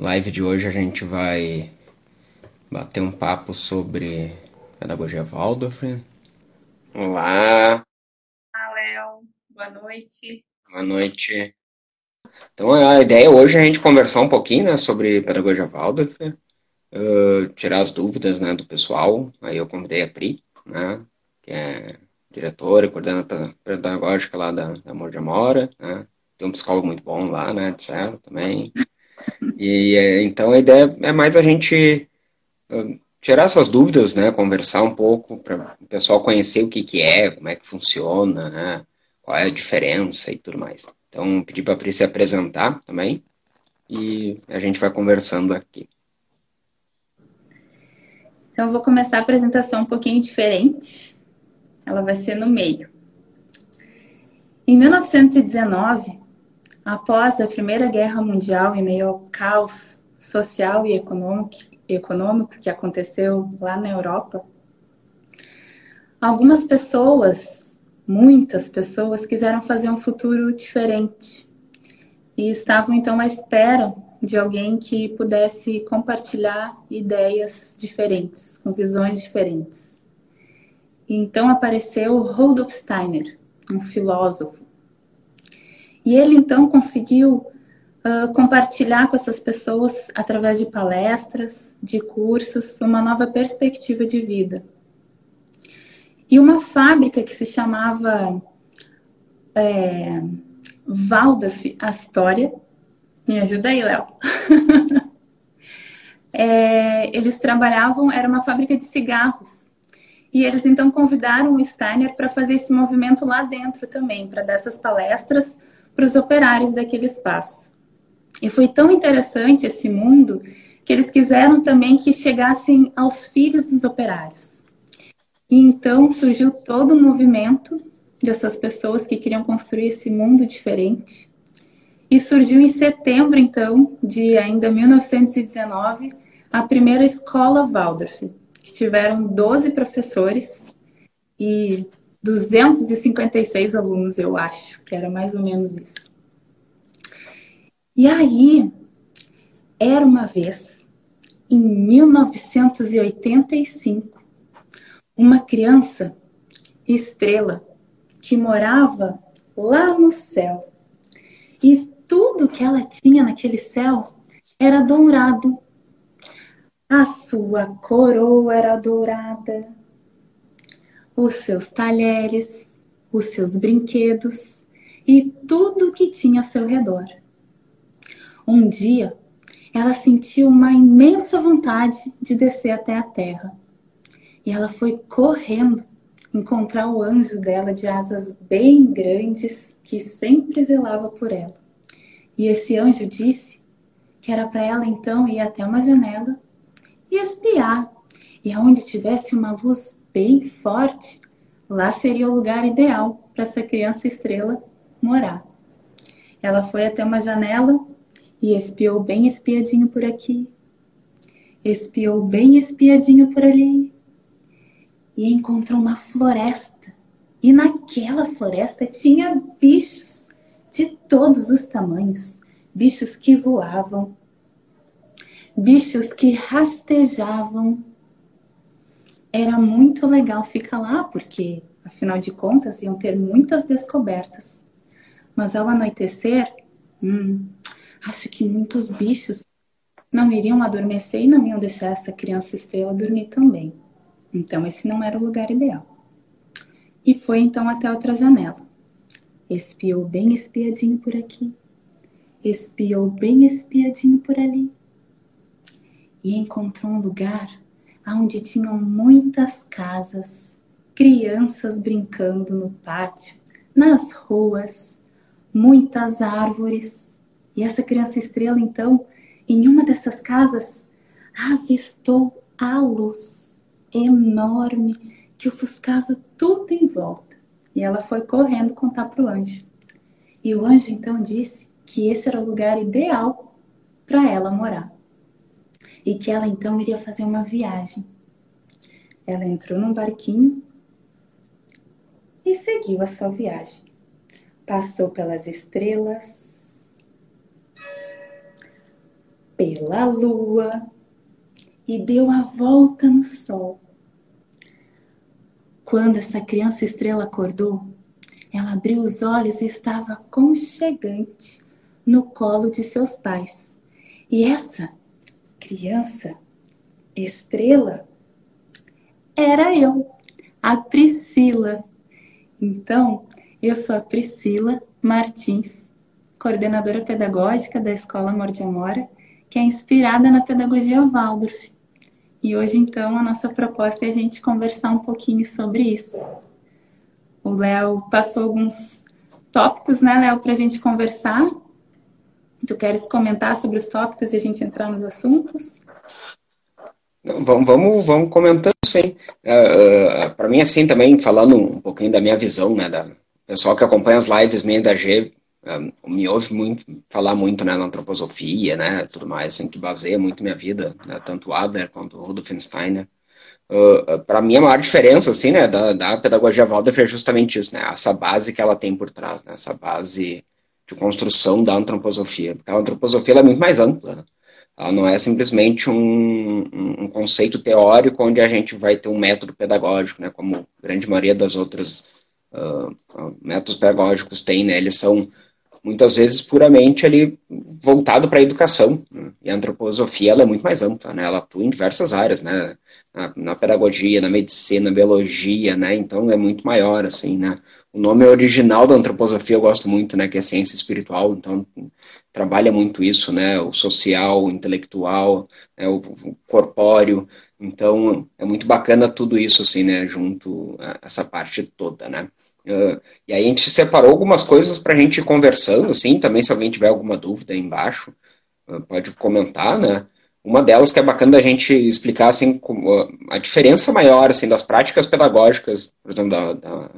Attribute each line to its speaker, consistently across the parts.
Speaker 1: live de hoje a gente vai bater um papo sobre pedagogia Waldorf. Olá!
Speaker 2: Olá, Léo. Boa noite.
Speaker 1: Boa noite. Então a ideia hoje é a gente conversar um pouquinho né, sobre pedagogia Waldorf, uh, tirar as dúvidas né, do pessoal. Aí eu convidei a Pri, né, que é diretora e coordenadora pedagógica lá da, da Amor de Amora, né? Tem um psicólogo muito bom lá, né, de Serra também. E é, então a ideia é mais a gente uh, tirar essas dúvidas, né, conversar um pouco para o pessoal conhecer o que, que é, como é que funciona, né, qual é a diferença e tudo mais. Então, pedir para a Pri se apresentar também e a gente vai conversando aqui.
Speaker 2: Então, eu vou começar a apresentação um pouquinho diferente. Ela vai ser no meio. Em 1919, após a Primeira Guerra Mundial, em meio ao caos social e econômico, econômico que aconteceu lá na Europa, algumas pessoas muitas pessoas quiseram fazer um futuro diferente e estavam então à espera de alguém que pudesse compartilhar ideias diferentes, com visões diferentes. Então apareceu Rudolf Steiner, um filósofo. E ele então conseguiu uh, compartilhar com essas pessoas, através de palestras, de cursos, uma nova perspectiva de vida e uma fábrica que se chamava é, Waldorf Astoria. Me ajuda aí, Léo. é, eles trabalhavam, era uma fábrica de cigarros. E eles então convidaram o Steiner para fazer esse movimento lá dentro também, para dar essas palestras para os operários daquele espaço. E foi tão interessante esse mundo que eles quiseram também que chegassem aos filhos dos operários. E então surgiu todo um movimento dessas pessoas que queriam construir esse mundo diferente. E surgiu em setembro, então, de ainda 1919, a primeira escola Waldorf, que tiveram 12 professores e 256 alunos, eu acho, que era mais ou menos isso. E aí, era uma vez, em 1985, uma criança estrela que morava lá no céu. E tudo que ela tinha naquele céu era dourado. A sua coroa era dourada, os seus talheres, os seus brinquedos e tudo que tinha ao seu redor. Um dia, ela sentiu uma imensa vontade de descer até a terra e ela foi correndo encontrar o anjo dela de asas bem grandes que sempre zelava por ela. E esse anjo disse que era para ela então ir até uma janela e espiar. E aonde tivesse uma luz bem forte, lá seria o lugar ideal para essa criança estrela morar. Ela foi até uma janela e espiou bem espiadinho por aqui, espiou bem espiadinho por ali, e encontrou uma floresta. E naquela floresta tinha bichos de todos os tamanhos, bichos que voavam, bichos que rastejavam. Era muito legal ficar lá, porque, afinal de contas, iam ter muitas descobertas. Mas ao anoitecer, hum, acho que muitos bichos não iriam adormecer e não iam deixar essa criança estrela dormir também. Então, esse não era o lugar ideal. E foi então até outra janela. Espiou bem espiadinho por aqui, espiou bem espiadinho por ali. E encontrou um lugar onde tinham muitas casas, crianças brincando no pátio, nas ruas, muitas árvores. E essa criança estrela, então, em uma dessas casas, avistou a luz enorme que ofuscava tudo em volta. E ela foi correndo contar para o anjo. E o anjo então disse que esse era o lugar ideal para ela morar. E que ela então iria fazer uma viagem. Ela entrou num barquinho e seguiu a sua viagem. Passou pelas estrelas, pela lua e deu a volta no sol. Quando essa criança estrela acordou, ela abriu os olhos e estava aconchegante no colo de seus pais. E essa criança estrela era eu, a Priscila. Então, eu sou a Priscila Martins, coordenadora pedagógica da Escola Amor de Amora, que é inspirada na pedagogia Waldorf. E hoje, então, a nossa proposta é a gente conversar um pouquinho sobre isso. O Léo passou alguns tópicos, né, Léo, para a gente conversar. Tu queres comentar sobre os tópicos e a gente entrar nos assuntos?
Speaker 1: Vamos, vamos, vamos comentando sim. Uh, uh, é, para mim, assim, também, falando um pouquinho da minha visão, né, da pessoal que acompanha as lives minha da G, um, me ouve muito falar muito né, na antroposofia, né, tudo mais, assim, que baseia muito minha vida, né, tanto Adler quanto Rudolf Steiner. Uh para mim, a maior diferença, assim, né, da, da pedagogia Waldorf é justamente isso, né, essa base que ela tem por trás, né, essa base de construção da antroposofia. Porque a antroposofia é muito mais ampla, né? Ela não é simplesmente um, um, conceito teórico onde a gente vai ter um método pedagógico, né, como a grande maioria das outras uh, métodos pedagógicos tem, né, eles são muitas vezes puramente ali voltado para a educação. Né? E a antroposofia ela é muito mais ampla, né? Ela atua em diversas áreas, né? Na, na, pedagogia, na medicina, na biologia, né? Então é muito maior, assim, né? O nome original da antroposofia eu gosto muito, né? Que é ciência espiritual. Então trabalha muito isso, né? O social, o intelectual, né? o, o corpóreo. Então é muito bacana tudo isso, assim, né? Junto a essa parte toda, né? Uh, e aí a gente separou algumas coisas para a gente ir conversando, sim, também se alguém tiver alguma dúvida aí embaixo, uh, pode comentar, né? Uma delas que é bacana da gente explicar, assim, a diferença maior, assim, das práticas pedagógicas, por exemplo, da, da,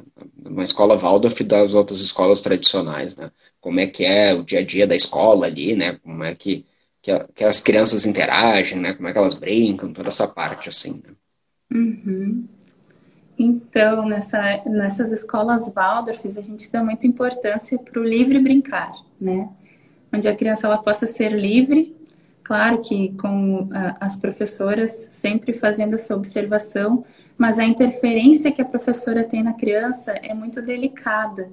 Speaker 1: uma escola Waldorf e das outras escolas tradicionais, né? Como é que é o dia a dia da escola ali, né? Como é que, que, que as crianças interagem, né? Como é que elas brincam, toda essa parte, assim, né?
Speaker 2: Uhum. Então, nessa, nessas escolas Waldorf, a gente dá muita importância para o livre brincar, né? Onde a criança ela possa ser livre, claro que com a, as professoras sempre fazendo essa observação, mas a interferência que a professora tem na criança é muito delicada.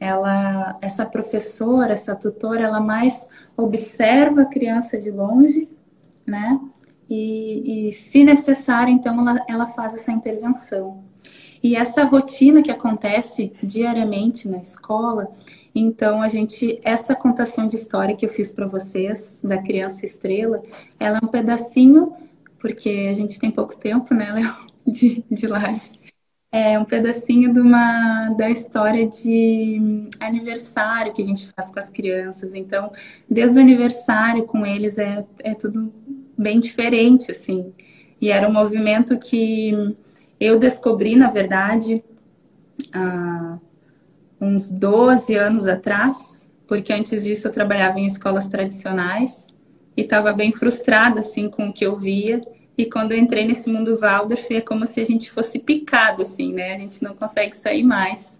Speaker 2: Ela, essa professora, essa tutora, ela mais observa a criança de longe, né? E, e se necessário, então, ela, ela faz essa intervenção. E essa rotina que acontece diariamente na escola, então a gente essa contação de história que eu fiz para vocês da criança estrela, ela é um pedacinho porque a gente tem pouco tempo, né, Léo, de, de live. É um pedacinho de uma da história de aniversário que a gente faz com as crianças. Então, desde o aniversário com eles é, é tudo bem diferente, assim. E era um movimento que eu descobri, na verdade, há uns 12 anos atrás, porque antes disso eu trabalhava em escolas tradicionais e estava bem frustrada assim com o que eu via. E quando eu entrei nesse mundo Waldorf, é como se a gente fosse picado, assim, né? A gente não consegue sair mais.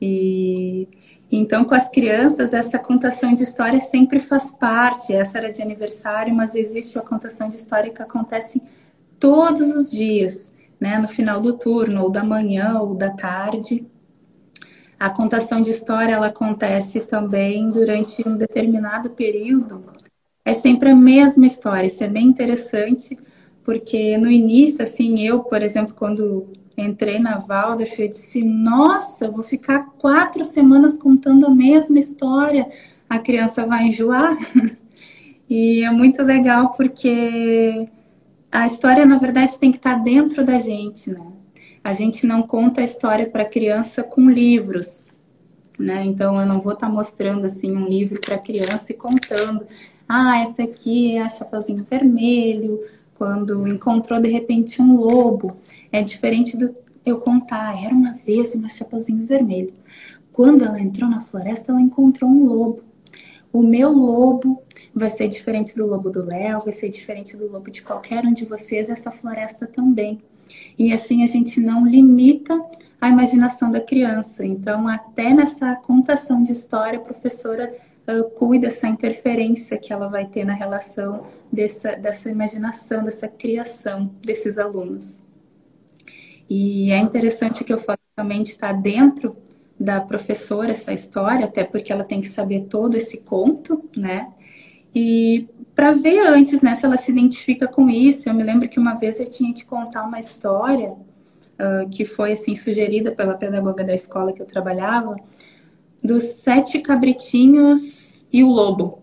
Speaker 2: E então, com as crianças, essa contação de história sempre faz parte. Essa era de aniversário, mas existe a contação de história que acontece todos os dias né, no final do turno, ou da manhã, ou da tarde. A contação de história ela acontece também durante um determinado período. É sempre a mesma história. Isso é bem interessante, porque no início, assim, eu, por exemplo, quando entrei na Waldorf, eu disse: Nossa, vou ficar quatro semanas contando a mesma história. A criança vai enjoar. e é muito legal porque a história, na verdade, tem que estar dentro da gente, né? A gente não conta a história para criança com livros, né? Então, eu não vou estar mostrando, assim, um livro para criança e contando. Ah, essa aqui é a Chapeuzinho Vermelho, quando encontrou, de repente, um lobo. É diferente do eu contar, era uma vez uma Chapeuzinho Vermelho. Quando ela entrou na floresta, ela encontrou um lobo. O meu lobo vai ser diferente do lobo do Léo, vai ser diferente do lobo de qualquer um de vocês, essa floresta também. E assim a gente não limita a imaginação da criança. Então, até nessa contação de história, a professora uh, cuida dessa interferência que ela vai ter na relação dessa, dessa imaginação, dessa criação desses alunos. E é interessante que eu falo também de estar dentro da professora essa história, até porque ela tem que saber todo esse conto, né? E para ver antes, né, se ela se identifica com isso. Eu me lembro que uma vez eu tinha que contar uma história uh, que foi assim sugerida pela pedagoga da escola que eu trabalhava, dos sete cabritinhos e o lobo.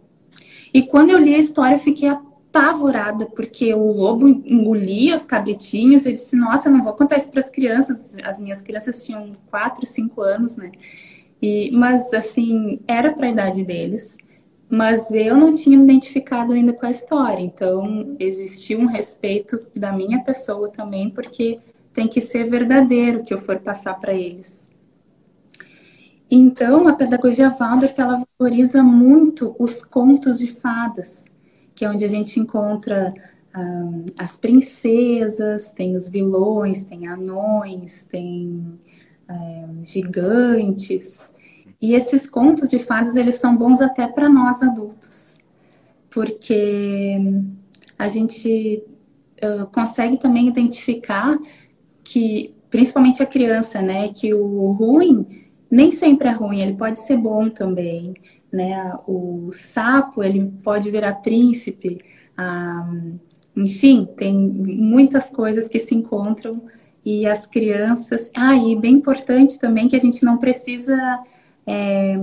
Speaker 2: E quando eu li a história, eu fiquei apavorada, porque o lobo engolia os cabritinhos. Eu disse, nossa, não vou contar isso para as crianças. As minhas crianças tinham quatro, cinco anos, né? E, mas, assim, era para a idade deles. Mas eu não tinha me identificado ainda com a história. Então, existia um respeito da minha pessoa também, porque tem que ser verdadeiro o que eu for passar para eles. Então, a pedagogia Waldorf, ela valoriza muito os contos de fadas, que é onde a gente encontra um, as princesas, tem os vilões, tem anões, tem um, gigantes. E esses contos de fadas, eles são bons até para nós adultos, porque a gente uh, consegue também identificar que, principalmente a criança, né, que o ruim nem sempre é ruim, ele pode ser bom também, né? O sapo, ele pode virar príncipe, ah, enfim, tem muitas coisas que se encontram e as crianças. Ah, e bem importante também que a gente não precisa é,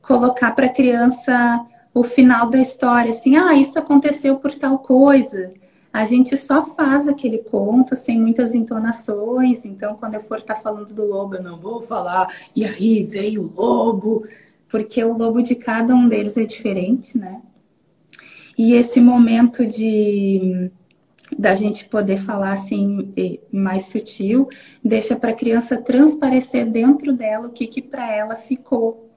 Speaker 2: colocar para a criança o final da história, assim, ah, isso aconteceu por tal coisa a gente só faz aquele conto sem muitas entonações. Então, quando eu for estar tá falando do lobo, eu não vou falar, e aí veio o lobo, porque o lobo de cada um deles é diferente, né? E esse momento de da gente poder falar assim mais sutil, deixa para a criança transparecer dentro dela o que que para ela ficou.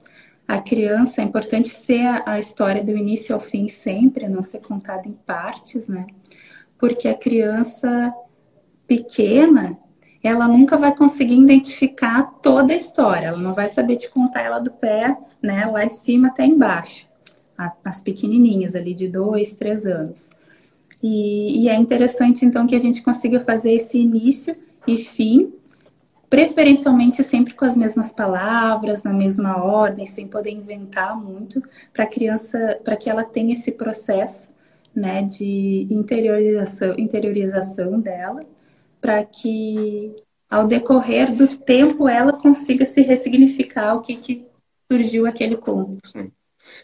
Speaker 2: A criança é importante ser a, a história do início ao fim sempre, não ser contada em partes, né? porque a criança pequena ela nunca vai conseguir identificar toda a história, ela não vai saber te contar ela do pé, né, lá de cima até embaixo, as pequenininhas ali de dois, três anos. E, e é interessante então que a gente consiga fazer esse início e fim, preferencialmente sempre com as mesmas palavras, na mesma ordem, sem poder inventar muito, para a criança, para que ela tenha esse processo né, de interiorização, interiorização dela, para que ao decorrer do tempo ela consiga se ressignificar o que, que surgiu aquele conto. Sim.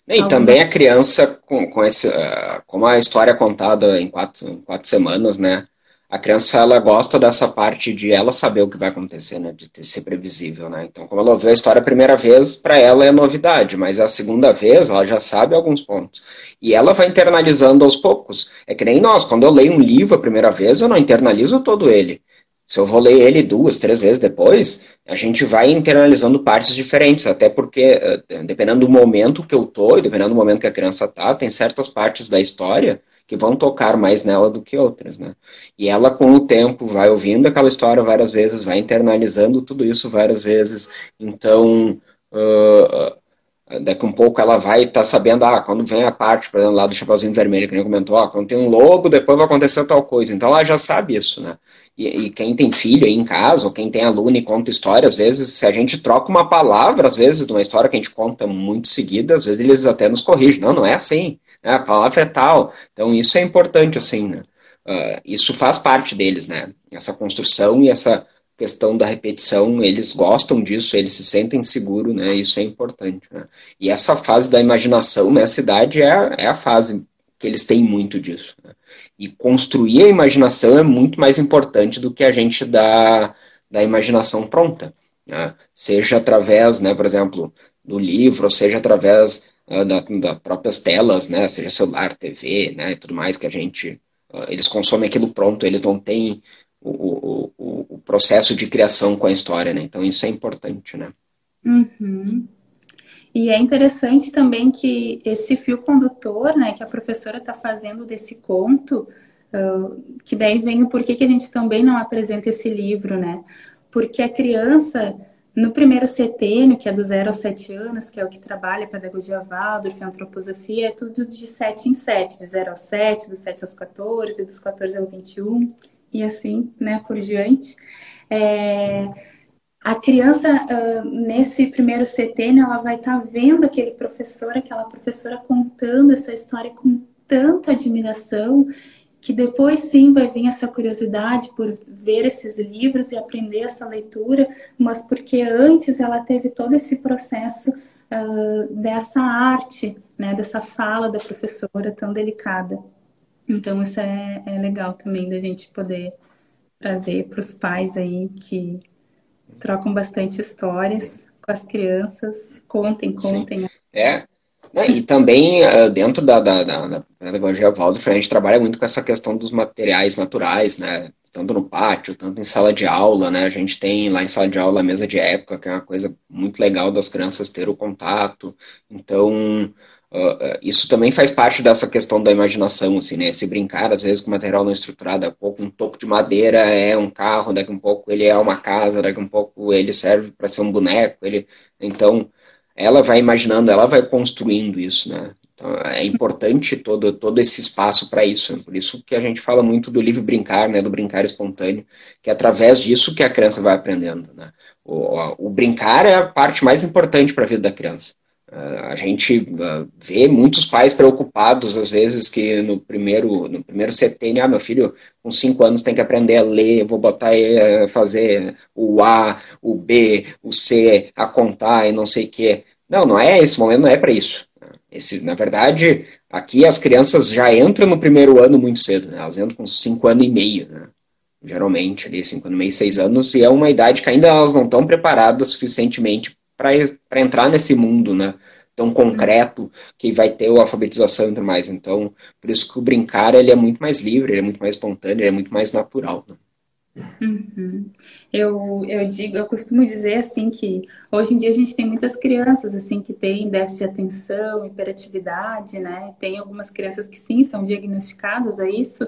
Speaker 1: E Alguma... também a criança, com, com esse, uh, como a história é contada em quatro, em quatro semanas, né? a criança ela gosta dessa parte de ela saber o que vai acontecer, né, de ser previsível, né? Então, como ela ouviu a história a primeira vez, para ela é novidade, mas a segunda vez ela já sabe alguns pontos. E ela vai internalizando aos poucos. É que nem nós, quando eu leio um livro a primeira vez, eu não internalizo todo ele. Se eu vou ler ele duas, três vezes depois, a gente vai internalizando partes diferentes, até porque, eh, dependendo do momento que eu tô e dependendo do momento que a criança tá, tem certas partes da história que vão tocar mais nela do que outras, né? E ela, com o tempo, vai ouvindo aquela história várias vezes, vai internalizando tudo isso várias vezes, então, uh, daqui um pouco ela vai estar tá sabendo, ah, quando vem a parte, por exemplo, lá do Chapeuzinho Vermelho, que nem comentou, ah, quando tem um lobo, depois vai acontecer tal coisa, então ela já sabe isso, né? E, e, quem tem filho aí em casa, ou quem tem aluno e conta história, às vezes, se a gente troca uma palavra, às vezes, de uma história que a gente conta muito seguida, às vezes eles até nos corrigem. Não, não é assim. Né? A palavra é tal. Então, isso é importante, assim, né? Uh, isso faz parte deles, né? Essa construção e essa questão da repetição, eles gostam disso, eles se sentem seguros, né? Isso é importante. Né? E essa fase da imaginação nessa idade é, é a fase que eles têm muito disso. Né? E construir a imaginação é muito mais importante do que a gente dar da imaginação pronta. Né? Seja através, né, por exemplo, do livro, seja através da, das próprias telas, né, seja celular, TV, né, tudo mais que a gente... Uh, eles consomem aquilo pronto, eles não têm o, o, processo de criação com a história, né? Então isso é importante, né?
Speaker 2: Uhum. E é interessante também que esse fio condutor, né, que a professora está fazendo desse conto, uh, que daí vem o porquê que a gente também não apresenta esse livro, né? Porque a criança, no primeiro setênio, que é do 0 aos 7 anos, que é o que trabalha pedagogia Waldorf, antroposofia, é tudo de 7 em 7, de 0 aos 7, dos 7 aos 14, dos 14 ao 21, e assim, né, por diante. É, a criança, uh, nesse primeiro setênio, ela vai estar tá vendo aquele professor, aquela professora contando essa história com tanta admiração que depois sim vai vir essa curiosidade por ver esses livros e aprender essa leitura, mas porque antes ela teve todo esse processo uh, dessa arte, né, dessa fala da professora tão delicada. Então isso é, é legal também da gente poder trazer para os pais aí que trocam bastante histórias com as crianças, contem, contem. Sim.
Speaker 1: É, né, e também, eh, dentro da, da, da, pedagogia Waldorf, a gente trabalha muito com essa questão dos materiais naturais, né? Tanto no pátio, tanto em sala de aula, né? A gente tem lá em sala de aula a mesa de época, que é uma coisa muito legal das crianças ter o contato. Então, uh, isso também faz parte dessa questão da imaginação, assim, né? Se brincar, às vezes, com material não estruturado, um pouco um topo de madeira é um carro, daqui a um pouco ele é uma casa, daqui a um pouco ele serve para ser um boneco, ele... Então ela vai imaginando, ela vai construindo isso, né? Então, é importante todo, todo esse espaço para isso. Né? Por isso que a gente fala muito do livre brincar, né? Do brincar espontâneo, que é através disso que a criança vai aprendendo. Né? O, o brincar é a parte mais importante para a vida da criança. Uh, a gente uh, vê muitos pais preocupados, às vezes, que no primeiro, no primeiro setênio, ah, meu filho com cinco anos tem que aprender a ler, vou botar ele a fazer o A, o B, o C, a contar e não sei o quê. Não, não é, esse momento não é para isso. Esse, na verdade, aqui as crianças já entram no primeiro ano muito cedo, né? elas entram com cinco anos e meio, né? geralmente, ali, cinco anos e meio, seis anos, e é uma idade que ainda elas não estão preparadas suficientemente para entrar nesse mundo, né? Tão concreto que vai ter a alfabetização e tudo mais. Então, por isso que o brincar ele é muito mais livre, ele é muito mais espontâneo, ele é muito mais natural. Né?
Speaker 2: Uhum. Eu, eu digo, eu costumo dizer assim que hoje em dia a gente tem muitas crianças assim que têm déficit de atenção, hiperatividade, né? Tem algumas crianças que sim são diagnosticadas a isso,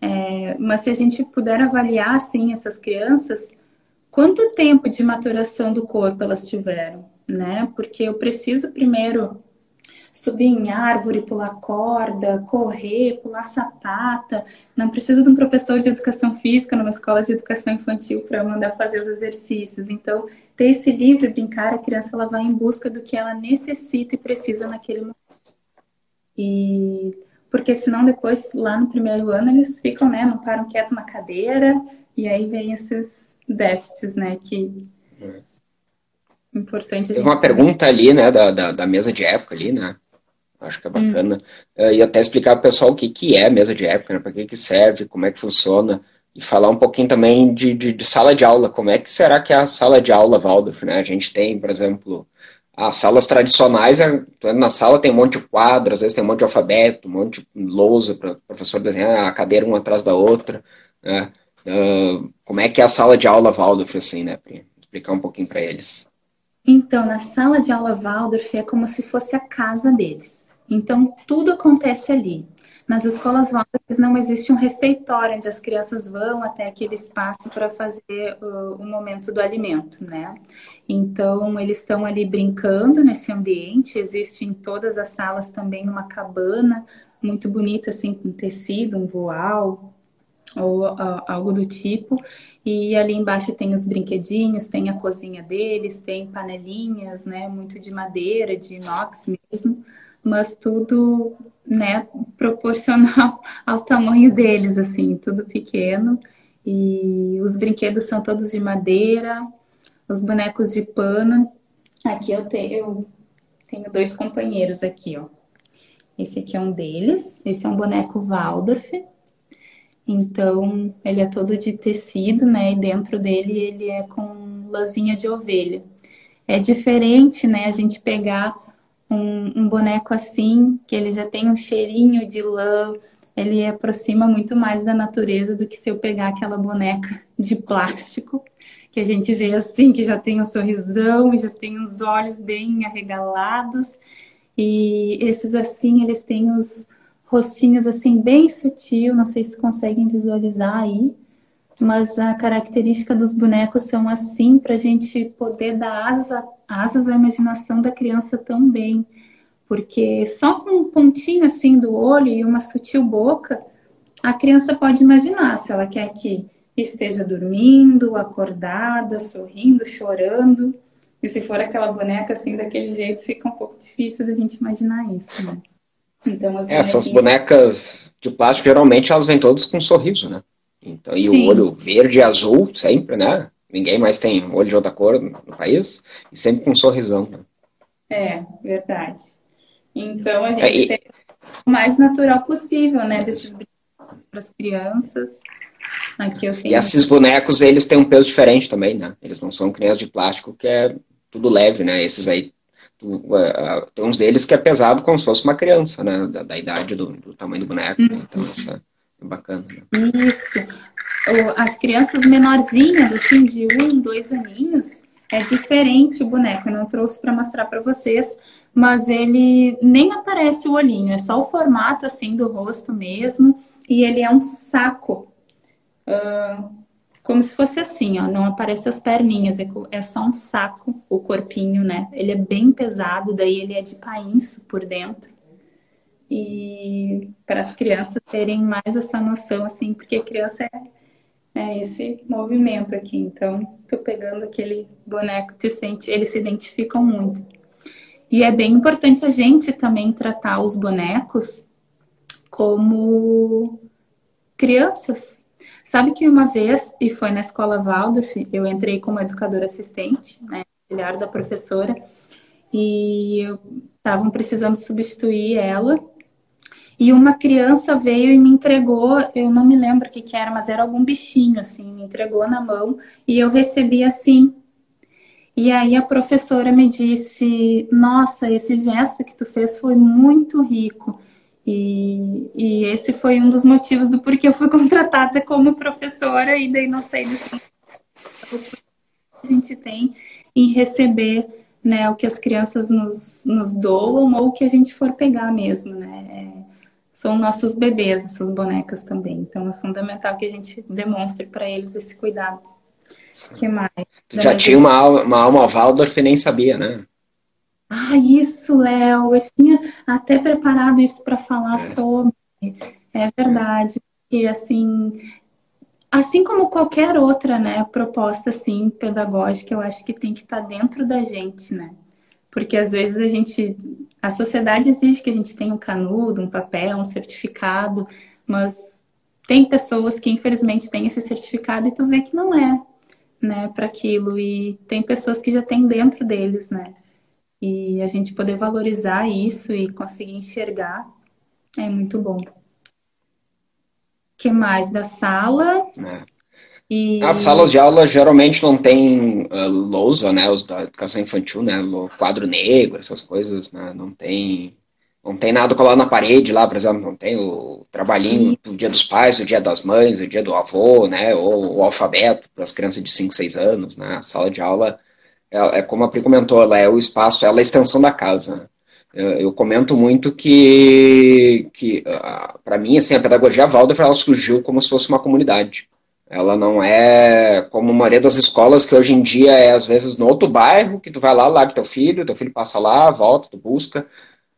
Speaker 2: é, mas se a gente puder avaliar assim essas crianças, quanto tempo de maturação do corpo elas tiveram, né? Porque eu preciso primeiro subir em árvore, pular corda, correr, pular sapata. Não preciso de um professor de educação física numa escola de educação infantil para mandar fazer os exercícios. Então, ter esse livre brincar, a criança ela vai em busca do que ela necessita e precisa naquele momento. E porque senão depois lá no primeiro ano eles ficam, né, não param quietos na cadeira e aí vem esses déficits, né? Que é. importante.
Speaker 1: Teve uma pergunta ali, né, da, da, da, mesa de época ali, né? Acho que é bacana. Hum. E até explicar para o pessoal o que, que é mesa de época, né? Para que, que serve, como é que funciona. E falar um pouquinho também de, de, de, sala de aula. Como é que será que é a sala de aula, Waldorf, né? A gente tem, por exemplo, as salas tradicionais, é, na sala tem um monte de quadros, às vezes tem um monte de alfabeto, um monte de lousa para o professor desenhar a cadeira uma atrás da outra, né? Uh, como é que é a sala de aula Waldorf, assim, né, Pri? Explicar um pouquinho para eles.
Speaker 2: Então, na sala de aula Waldorf é como se fosse a casa deles. Então, tudo acontece ali. Nas escolas Waldorf não existe um refeitório onde as crianças vão até aquele espaço para fazer o momento do alimento, né? Então, eles estão ali brincando nesse ambiente. Existe em todas as salas também uma cabana muito bonita, assim, com tecido, um voal, ou uh, algo do tipo. E ali embaixo tem os brinquedinhos, tem a cozinha deles, tem panelinhas, né, muito de madeira, de inox mesmo, mas tudo, né, proporcional ao tamanho deles, assim, tudo pequeno. E os brinquedos são todos de madeira, os bonecos de pano. Aqui eu tenho, eu tenho dois companheiros aqui, ó. Esse aqui é um deles, esse é um boneco Waldorf, então, ele é todo de tecido, né? E dentro dele ele é com lãzinha de ovelha. É diferente, né? A gente pegar um, um boneco assim, que ele já tem um cheirinho de lã, ele aproxima muito mais da natureza do que se eu pegar aquela boneca de plástico, que a gente vê assim, que já tem um sorrisão, já tem os olhos bem arregalados. E esses assim, eles têm os, rostinhos assim bem sutil, não sei se conseguem visualizar aí, mas a característica dos bonecos são assim para a gente poder dar asas, asas à imaginação da criança também. Porque só com um pontinho assim do olho e uma sutil boca, a criança pode imaginar se ela quer que esteja dormindo, acordada, sorrindo, chorando. E se for aquela boneca assim, daquele jeito, fica um pouco difícil da gente imaginar isso, né?
Speaker 1: Então, Essas bonecas de plástico, geralmente, elas vêm todas com um sorriso, né? Então, e Sim. o olho verde e azul, sempre, né? Ninguém mais tem olho de outra cor no país, e sempre com um sorrisão. Né?
Speaker 2: É, verdade. Então, a gente é, e... tem o mais natural possível, né? Desses para as crianças. Aqui eu tenho...
Speaker 1: E esses bonecos, eles têm um peso diferente também, né? Eles não são crianças de plástico, que é tudo leve, né? Esses aí, tem uns deles que é pesado como se fosse uma criança, né? Da, da idade, do, do, tamanho do boneco. Né? Uhum. Né? Então, isso é bacana. Né?
Speaker 2: Isso. As crianças menorzinhas, assim, de um, dois aninhos, é diferente o boneco. Eu não trouxe para mostrar para vocês, mas ele nem aparece o olhinho, é só o formato assim do rosto mesmo, e ele é um saco. Uh, como se fosse assim, ó, não aparece as perninhas, é, é só um saco, o corpinho, né? Ele é bem pesado, daí ele é de painço por dentro e para as crianças terem mais essa noção, assim, porque criança é, é esse movimento aqui. Então, tô pegando aquele boneco, te sente, eles se identificam muito. E é bem importante a gente também tratar os bonecos como crianças. Sabe que uma vez, e foi na escola Waldorf, eu entrei como educadora assistente, né, auxiliar da professora, e estavam precisando substituir ela e uma criança veio e me entregou, eu não me lembro o que, que era, mas era algum bichinho, assim, me entregou na mão e eu recebi assim. E aí a professora me disse: Nossa, esse gesto que tu fez foi muito rico. E, e esse foi um dos motivos do porquê eu fui contratada como professora e daí não sei desse a gente tem em receber né, o que as crianças nos, nos doam ou o que a gente for pegar mesmo, né? É, são nossos bebês, essas bonecas também. Então é fundamental que a gente demonstre para eles esse cuidado. Que mais?
Speaker 1: Já tinha uma alma, uma alma Waldorf e nem sabia, né?
Speaker 2: Ah, isso, Léo. Eu tinha até preparado isso para falar é. sobre. É verdade. E assim, assim como qualquer outra, né, proposta assim pedagógica, eu acho que tem que estar tá dentro da gente, né? Porque às vezes a gente. A sociedade exige que a gente tenha um canudo, um papel, um certificado, mas tem pessoas que infelizmente têm esse certificado e tu vê que não é, né, para aquilo. E tem pessoas que já têm dentro deles, né? E a gente poder valorizar isso e conseguir enxergar é muito bom. O que mais da sala? É.
Speaker 1: E... As salas de aula geralmente não tem uh, lousa, né? Os da educação infantil, né? Quadro negro, essas coisas, né? Não tem, não tem nada colado na parede lá, por exemplo, não tem o trabalhinho do dia dos pais, o dia das mães, o dia do avô, né? Ou o alfabeto para as crianças de 5, 6 anos, né? A sala de aula é, é, como a Pri comentou, ela é o espaço, ela é a extensão da casa. Eu, eu, comento muito que, que uh, para mim, assim, a pedagogia Waldorf, ela surgiu como se fosse uma comunidade. Ela não é como a maioria das escolas que hoje em dia é às vezes no outro bairro, que tu vai lá, larga teu filho, teu filho passa lá, volta, tu busca.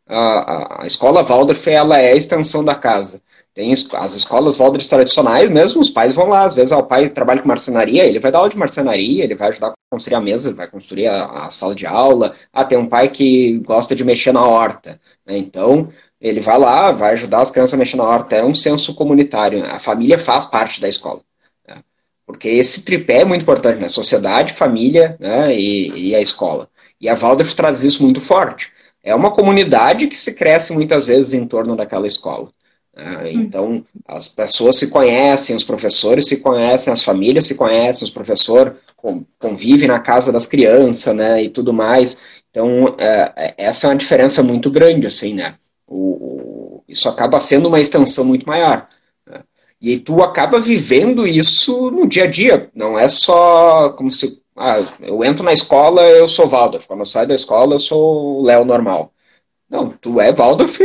Speaker 1: A, a, a escola Waldorf, ela é a extensão da casa. Tem as escolas Waldorf tradicionais mesmo, os pais vão lá, às vezes ah, o pai trabalha com marcenaria, ele vai dar aula de marcenaria, ele vai ajudar a construir a mesa, vai construir a, a sala de aula. Ah, tem um pai que gosta de mexer na horta, né? então ele vai lá, vai ajudar as crianças a mexer na horta. É um senso comunitário, a família faz parte da escola. Porque esse tripé é muito importante, né? Sociedade, família né? e, e a escola. E a Waldorf traz isso muito forte. É uma comunidade que se cresce muitas vezes em torno daquela escola. Né? Então, as pessoas se conhecem, os professores se conhecem, as famílias se conhecem, os professores convivem na casa das crianças, né, e tudo mais. Então, é, é, essa é uma diferença muito grande, assim, né. O, o, isso acaba sendo uma extensão muito maior. E tu acaba vivendo isso no dia a dia. Não é só como se. Ah, eu entro na escola, eu sou Waldorf. Quando eu saio da escola, eu sou o Léo normal. Não, tu é Waldorf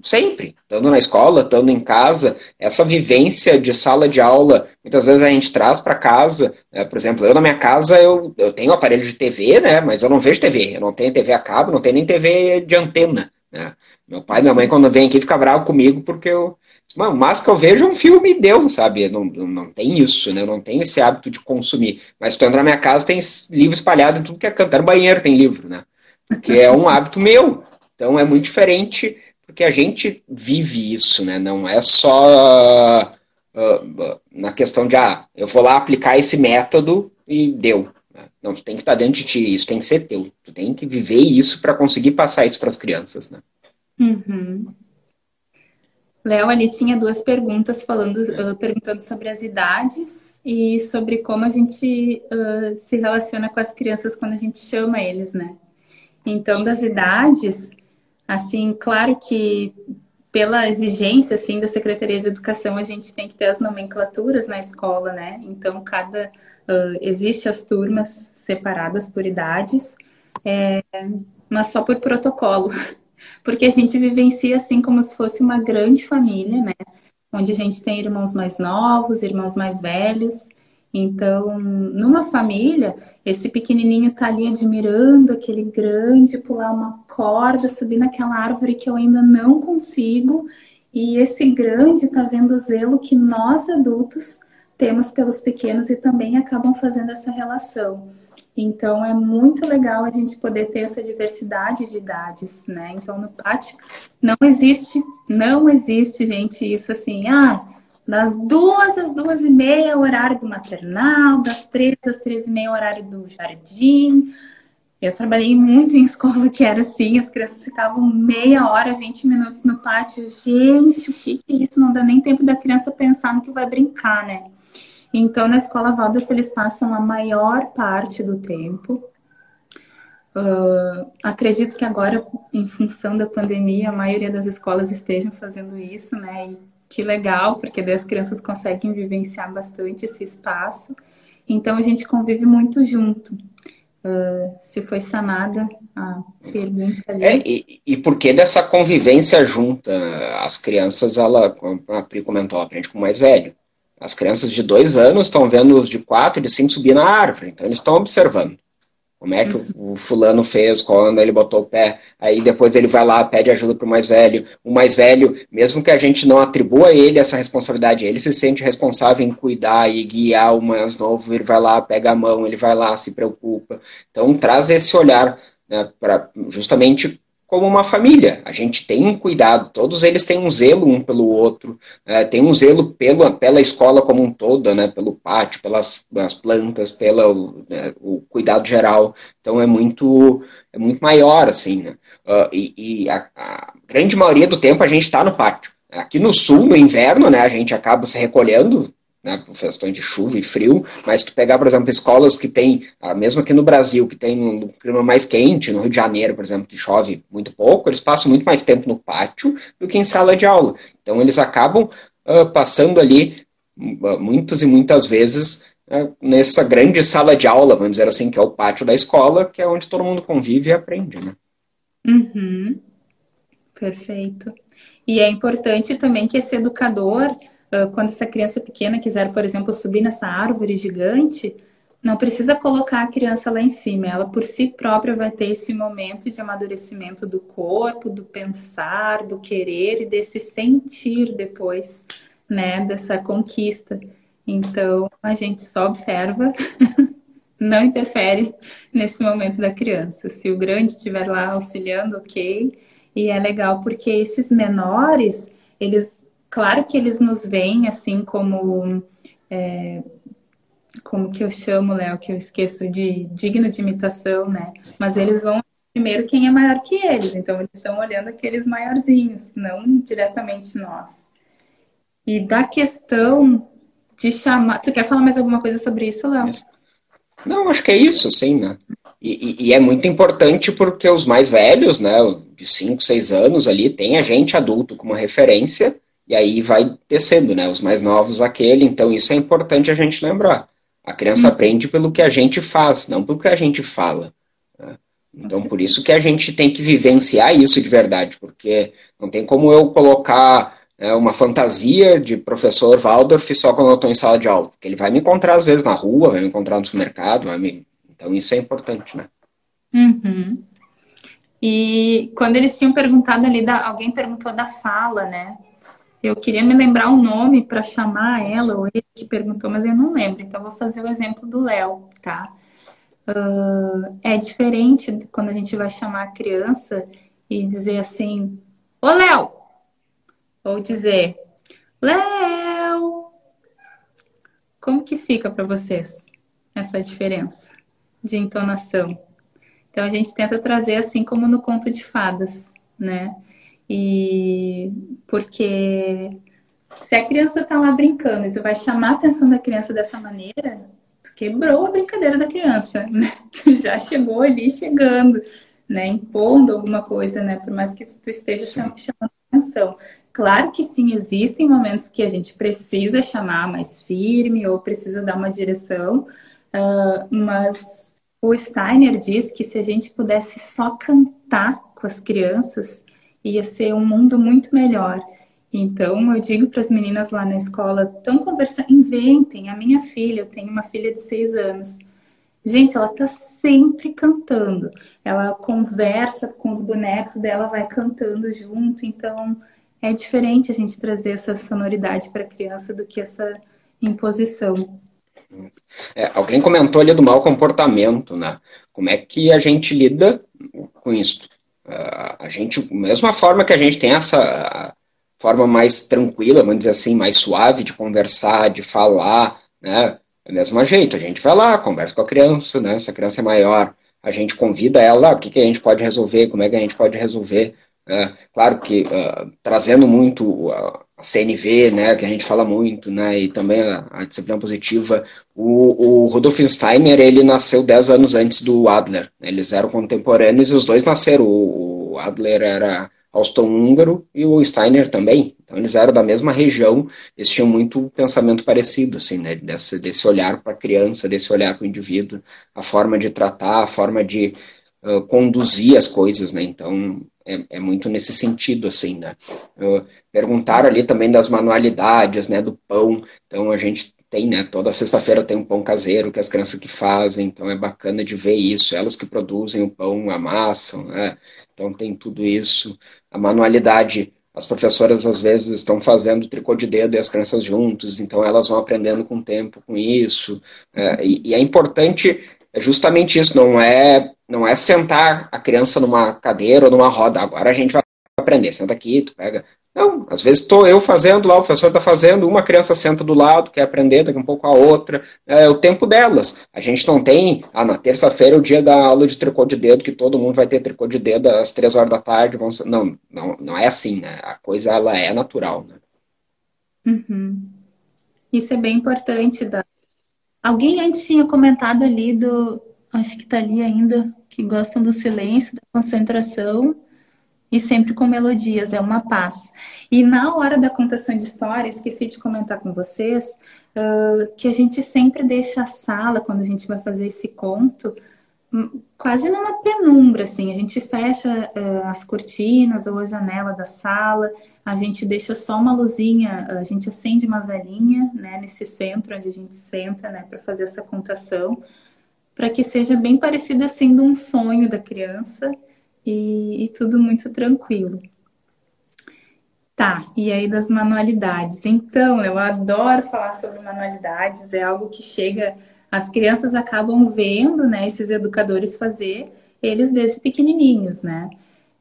Speaker 1: sempre, estando na escola, estando em casa, essa vivência de sala de aula, muitas vezes a gente traz para casa, né? por exemplo, eu na minha casa, eu, eu tenho aparelho de TV, né, mas eu não vejo TV, eu não tenho TV a cabo, não tenho nem TV de antena, né, meu pai e minha mãe quando vem aqui fica bravo comigo porque eu, Mano, mas que eu vejo um filme deu, sabe? Não, não tem isso, né? Eu não tenho esse hábito de consumir. Mas tu entrar na minha casa, tem livro espalhado em tudo que é canto. no banheiro tem livro, né? Porque é um hábito meu. Então é muito diferente, porque a gente vive isso, né? Não é só uh, na questão de, ah, eu vou lá aplicar esse método e deu. Né? Não, tu tem que estar dentro de ti, isso tem que ser teu. Tu tem que viver isso para conseguir passar isso para as crianças, né?
Speaker 2: Uhum. Léo, ali tinha duas perguntas falando, uh, perguntando sobre as idades e sobre como a gente uh, se relaciona com as crianças quando a gente chama eles, né? Então, das idades, assim, claro que pela exigência, assim, da Secretaria de Educação, a gente tem que ter as nomenclaturas na escola, né? Então, cada... Uh, existe as turmas separadas por idades, é, mas só por protocolo. Porque a gente vivencia assim como se fosse uma grande família, né? Onde a gente tem irmãos mais novos, irmãos mais velhos. Então, numa família, esse pequenininho tá ali admirando aquele grande, pular uma corda, subir naquela árvore que eu ainda não consigo. E esse grande tá vendo o zelo que nós adultos temos pelos pequenos e também acabam fazendo essa relação. Então é muito legal a gente poder ter essa diversidade de idades, né? Então no pátio não existe, não existe, gente, isso assim, ah, das duas às duas e meia horário do maternal, das três às três e meia horário do jardim. Eu trabalhei muito em escola que era assim, as crianças ficavam meia hora, 20 minutos no pátio. Gente, o que, que é isso? Não dá nem tempo da criança pensar no que vai brincar, né? Então, na escola Waldorf, eles passam a maior parte do tempo. Uh, acredito que agora, em função da pandemia, a maioria das escolas estejam fazendo isso, né? E que legal, porque daí as crianças conseguem vivenciar bastante esse espaço. Então, a gente convive muito junto. Uh, se foi sanada a pergunta ali.
Speaker 1: É, e, e por que dessa convivência junta? As crianças, ela, como a Pri comentou, aprende com o mais velho. As crianças de dois anos estão vendo os de quatro, de cinco subir na árvore, então eles estão observando. Como é que uhum. o fulano fez quando ele botou o pé? Aí depois ele vai lá, pede ajuda para o mais velho. O mais velho, mesmo que a gente não atribua a ele essa responsabilidade, ele se sente responsável em cuidar e guiar o mais novo. Ele vai lá, pega a mão, ele vai lá, se preocupa. Então traz esse olhar né, para justamente como uma família. A gente tem um cuidado, todos eles têm um zelo um pelo outro, né? tem um zelo pela, pela escola como um todo, né? pelo pátio, pelas, pelas plantas, pelo né? o cuidado geral. Então é muito, é muito maior, assim. Né? Uh, e, e a, a, grande maioria do tempo a gente está no pátio. Aqui no sul, no inverno, né, a gente acaba se recolhendo né, por questões de chuva e frio, mas tu pegar, por exemplo, escolas que tem, ah, mesmo aqui no Brasil, que tem um clima mais quente, no Rio de Janeiro, por exemplo, que chove muito pouco, eles passam muito mais tempo no pátio do que em sala de aula. Então eles acabam uh, passando ali uh, muitas e muitas vezes uh, nessa grande sala de aula, vamos dizer assim, que é o pátio da escola, que é onde todo mundo convive e aprende, né?
Speaker 2: Uhum. Perfeito. E é importante também que esse educador ah, quando essa criança pequena quiser, por exemplo, subir nessa árvore gigante, não precisa colocar a criança lá em cima, ela por si própria vai ter esse momento de amadurecimento do corpo, do pensar, do querer e desse sentir depois, né, dessa conquista. Então, a gente só observa, não interfere nesse momento da criança. Se o grande estiver lá auxiliando, ok. E é legal porque esses menores, eles Claro que eles nos veem assim como. É, como que eu chamo, Léo, que eu esqueço de digno de imitação, né? Mas eles vão primeiro quem é maior que eles, então eles estão olhando aqueles maiorzinhos, não diretamente nós. E da questão de chamar. Tu quer falar mais alguma coisa sobre isso, Léo?
Speaker 1: Não, acho que é isso, sim, né? E, e, é muito importante porque os mais velhos, né, de 5, 6 anos ali, tem a gente adulto como referência e aí vai descendo, né? Os mais novos aquele, então isso é importante a gente lembrar. A criança hum. aprende pelo que a gente faz, não pelo que a gente fala. Né? Então, por isso que a gente tem que vivenciar isso de verdade, porque não tem como eu colocar é, uma fantasia de professor Waldorf só quando eu estou em sala de aula, porque ele vai me encontrar às vezes na rua, vai me encontrar no supermercado, me... então isso é importante, né?
Speaker 2: Uhum. E quando eles tinham perguntado ali, da... alguém perguntou da fala, né? Eu queria me lembrar o nome para chamar ela ou ele que perguntou, mas eu não lembro. Então, vou fazer o exemplo do Léo, tá? Uh, é diferente quando a gente vai chamar a criança e dizer assim: Ô Léo! Ou dizer: Léo! Como que fica para vocês essa diferença de entonação? Então a gente tenta trazer assim como no conto de fadas, né? E porque se a criança tá lá brincando e tu vai chamar a atenção da criança dessa maneira, quebrou a brincadeira da criança, né? Tu já chegou ali chegando, né? Impondo alguma coisa, né? Por mais que tu esteja chamando atenção. Claro que sim, existem momentos que a gente precisa chamar mais firme ou precisa dar uma direção, uh, mas o Steiner diz que se a gente pudesse só cantar com as crianças, ia ser um mundo muito melhor. Então, eu digo para as meninas lá na escola, estão conversando, inventem. A minha filha, eu tenho uma filha de seis anos. Gente, ela tá sempre cantando. Ela conversa com os bonecos dela, vai cantando junto. Então, é diferente a gente trazer essa sonoridade para a criança do que essa imposição.
Speaker 1: É, alguém comentou ali do mau comportamento, né? Como é que a gente lida com isso? A gente, mesma forma que a gente tem essa forma mais tranquila, vamos dizer assim, mais suave de conversar, de falar, né? Do mesmo jeito, a gente vai lá, conversa com a criança, né? Se a criança é maior, a gente convida ela, o que, que a gente pode resolver, como é que a gente pode resolver. Né? Claro que uh, trazendo muito uh, a CNV, né, que a gente fala muito, né, e também a, a disciplina positiva, o, o Rudolf Steiner, ele nasceu 10 anos antes do Adler, eles eram contemporâneos e os dois nasceram, o, o Adler era austro-húngaro e o Steiner também. Então eles eram da mesma região, eles tinham muito pensamento parecido, assim, né? Desse, desse olhar para a criança, desse olhar para o indivíduo, a forma de tratar, a forma de uh, conduzir as coisas, né? Então é, é, muito nesse sentido, assim, né? Uh, perguntaram ali também das manualidades, né? Do pão. Então a gente tem, né? Toda sexta-feira tem um pão caseiro que as crianças que fazem, então é bacana de ver isso. Elas que produzem o pão, amassam, né? Então tem tudo isso. A manualidade, as professoras às vezes estão fazendo tricô de dedo e as crianças juntos, então elas vão aprendendo com o tempo com isso. É, e, e é importante é justamente isso, não é não é sentar a criança numa cadeira ou numa roda. Agora a gente vai aprender. Senta aqui, tu pega não, às vezes estou eu fazendo lá, o professor está fazendo, uma criança senta do lado, quer aprender, daqui um pouco a outra. É o tempo delas. A gente não tem, ah, na terça-feira é o dia da aula de tricô de dedo, que todo mundo vai ter tricô de dedo às três horas da tarde. Vão... Não, não, não é assim, né? A coisa, ela é natural, né?
Speaker 2: Uhum. Isso é bem importante. Da... Alguém antes tinha comentado ali do, acho que está ali ainda, que gostam do silêncio, da concentração e sempre com melodias, é uma paz. E na hora da contação de história, esqueci de comentar com vocês uh, que a gente sempre deixa a sala, quando a gente vai fazer esse conto, hum, quase numa penumbra, assim. A gente fecha uh, as cortinas ou a janela da sala, a gente deixa só uma luzinha, a gente acende uma velhinha, né, nesse centro onde a gente senta, né, para fazer essa contação, para que seja bem parecido assim de um sonho da criança e, e tudo muito tranquilo. Tá, e aí das manualidades. Então, eu adoro falar sobre manualidades, é algo que chega, as crianças acabam vendo, né, esses educadores fazer, eles desde pequenininhos, né?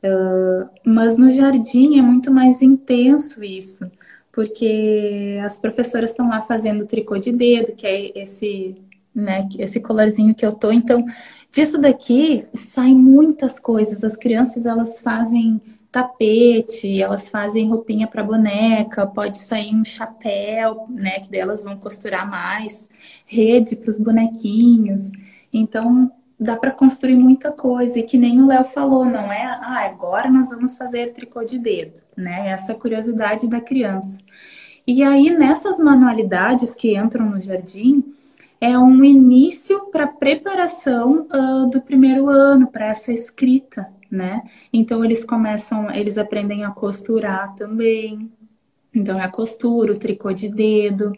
Speaker 2: Uh, mas no jardim é muito mais intenso isso, porque as professoras estão lá fazendo tricô de dedo, que é esse, né, esse colarzinho que eu tô, então Disso daqui saem muitas coisas. As crianças elas fazem tapete, elas fazem roupinha para boneca, pode sair um chapéu, né, que delas vão costurar mais, rede para os bonequinhos. Então, dá para construir muita coisa e que nem o Léo falou, não é, ah, agora nós vamos fazer tricô de dedo, né? Essa curiosidade da criança. E aí nessas manualidades que entram no jardim, é um início para preparação uh, do primeiro ano para essa escrita, né? Então eles começam, eles aprendem a costurar também. Então é a costura, o tricô de dedo.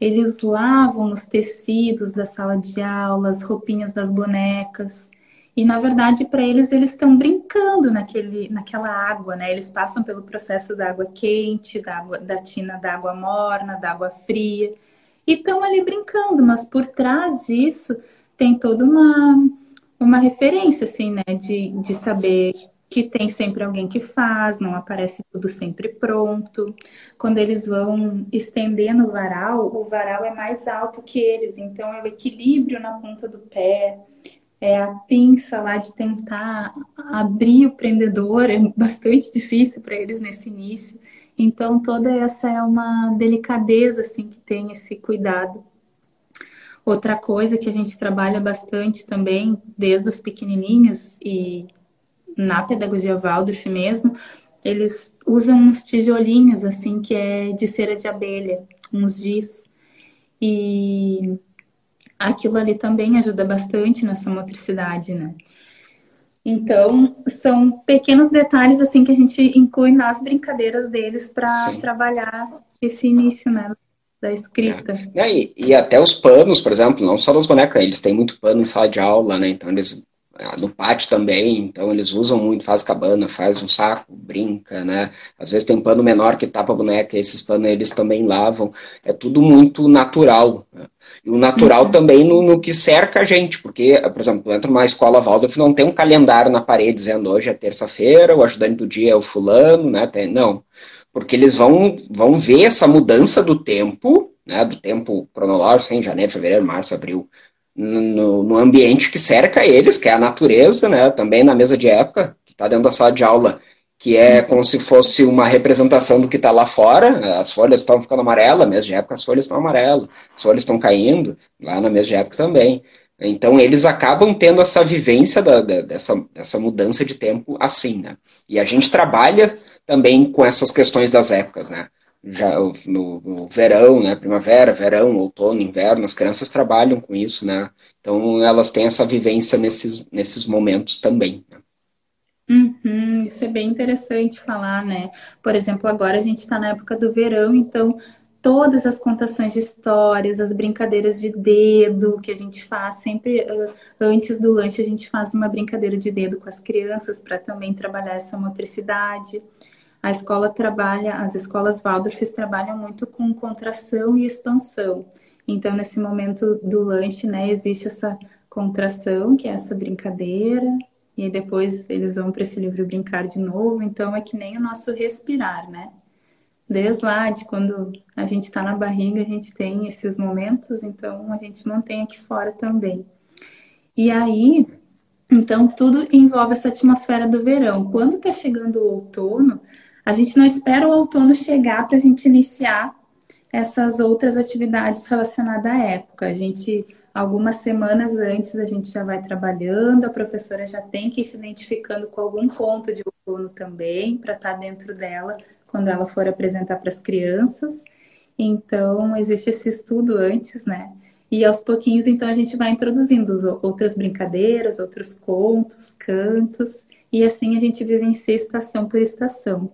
Speaker 2: Eles lavam os tecidos da sala de aula, as roupinhas das bonecas. E na verdade, para eles, eles estão brincando naquele, naquela água, né? Eles passam pelo processo da água quente, da, água, da tina da água morna, da água fria, e estão ali brincando, mas por trás disso tem toda uma, uma referência, assim, né? De, de saber que tem sempre alguém que faz, não aparece tudo sempre pronto. Quando eles vão estendendo o varal, o varal é mais alto que eles, então é o equilíbrio na ponta do pé, é a pinça lá de tentar abrir o prendedor, é bastante difícil para eles nesse início. Então toda essa é uma delicadeza assim que tem esse cuidado. Outra coisa que a gente trabalha bastante também, desde os pequenininhos e na pedagogia Waldorf mesmo, eles usam uns tijolinhos assim que é de cera de abelha, uns giz. E aquilo ali também ajuda bastante nessa motricidade, né? Então, são pequenos detalhes assim que a gente inclui nas brincadeiras deles para trabalhar esse início, né? Da escrita.
Speaker 1: É. E, e, até os panos, por exemplo, não só das bonecas, eles têm muito pano em sala de aula, né? Então eles no pátio também, então eles usam muito, faz cabana, faz um saco, brinca, né? Às vezes tem pano menor que tapa a boneca, esses panos eles também lavam. É tudo muito natural. Né? E o natural uhum. também no, no, que cerca a gente, porque, por exemplo, entra numa escola Waldorf, não tem um calendário na parede dizendo hoje é terça-feira, o ajudante do dia é o fulano, né? Tem, não. Porque eles vão, vão ver essa mudança do tempo, né? Do tempo cronológico, em janeiro, fevereiro, março, abril, no, no, ambiente que cerca eles, que é a natureza, né? Também na mesa de época, que está dentro da sala de aula, que é como se fosse uma representação do que está lá fora. As folhas estão ficando amarelas, mesa de época as folhas estão amarelas, as folhas estão caindo, lá na mesa de época também. Então eles acabam tendo essa vivência da, da, dessa, dessa mudança de tempo assim, né? E a gente trabalha também com essas questões das épocas, né? Já no, no, verão, né, primavera, verão, outono, inverno, as crianças trabalham com isso, né? Então elas têm essa vivência nesses, nesses momentos também. Né?
Speaker 2: Uhum, isso é bem interessante falar, né? Por exemplo, agora a gente está na época do verão, então todas as contações de histórias, as brincadeiras de dedo que a gente faz sempre antes do lanche, a gente faz uma brincadeira de dedo com as crianças para também trabalhar essa motricidade a escola trabalha, as escolas Waldorfs trabalham muito com contração e expansão. Então, nesse momento do lanche, né, existe essa contração, que é essa brincadeira, e depois eles vão para esse livro brincar de novo. Então, é que nem o nosso respirar, né? Desde lá, de quando a gente está na barriga, a gente tem esses momentos, então a gente mantém aqui fora também. E aí, então, tudo envolve essa atmosfera do verão. Quando está chegando o outono, a gente não espera o outono chegar para a gente iniciar essas outras atividades relacionadas à época. A gente, algumas semanas antes, a gente já vai trabalhando, a professora já tem que ir se identificando com algum ponto de outono também, para estar tá dentro dela quando ela for apresentar para as crianças. Então, existe esse estudo antes, né? E aos pouquinhos, então, a gente vai introduzindo outras brincadeiras, outros contos, cantos, e assim a gente vivencia estação por estação.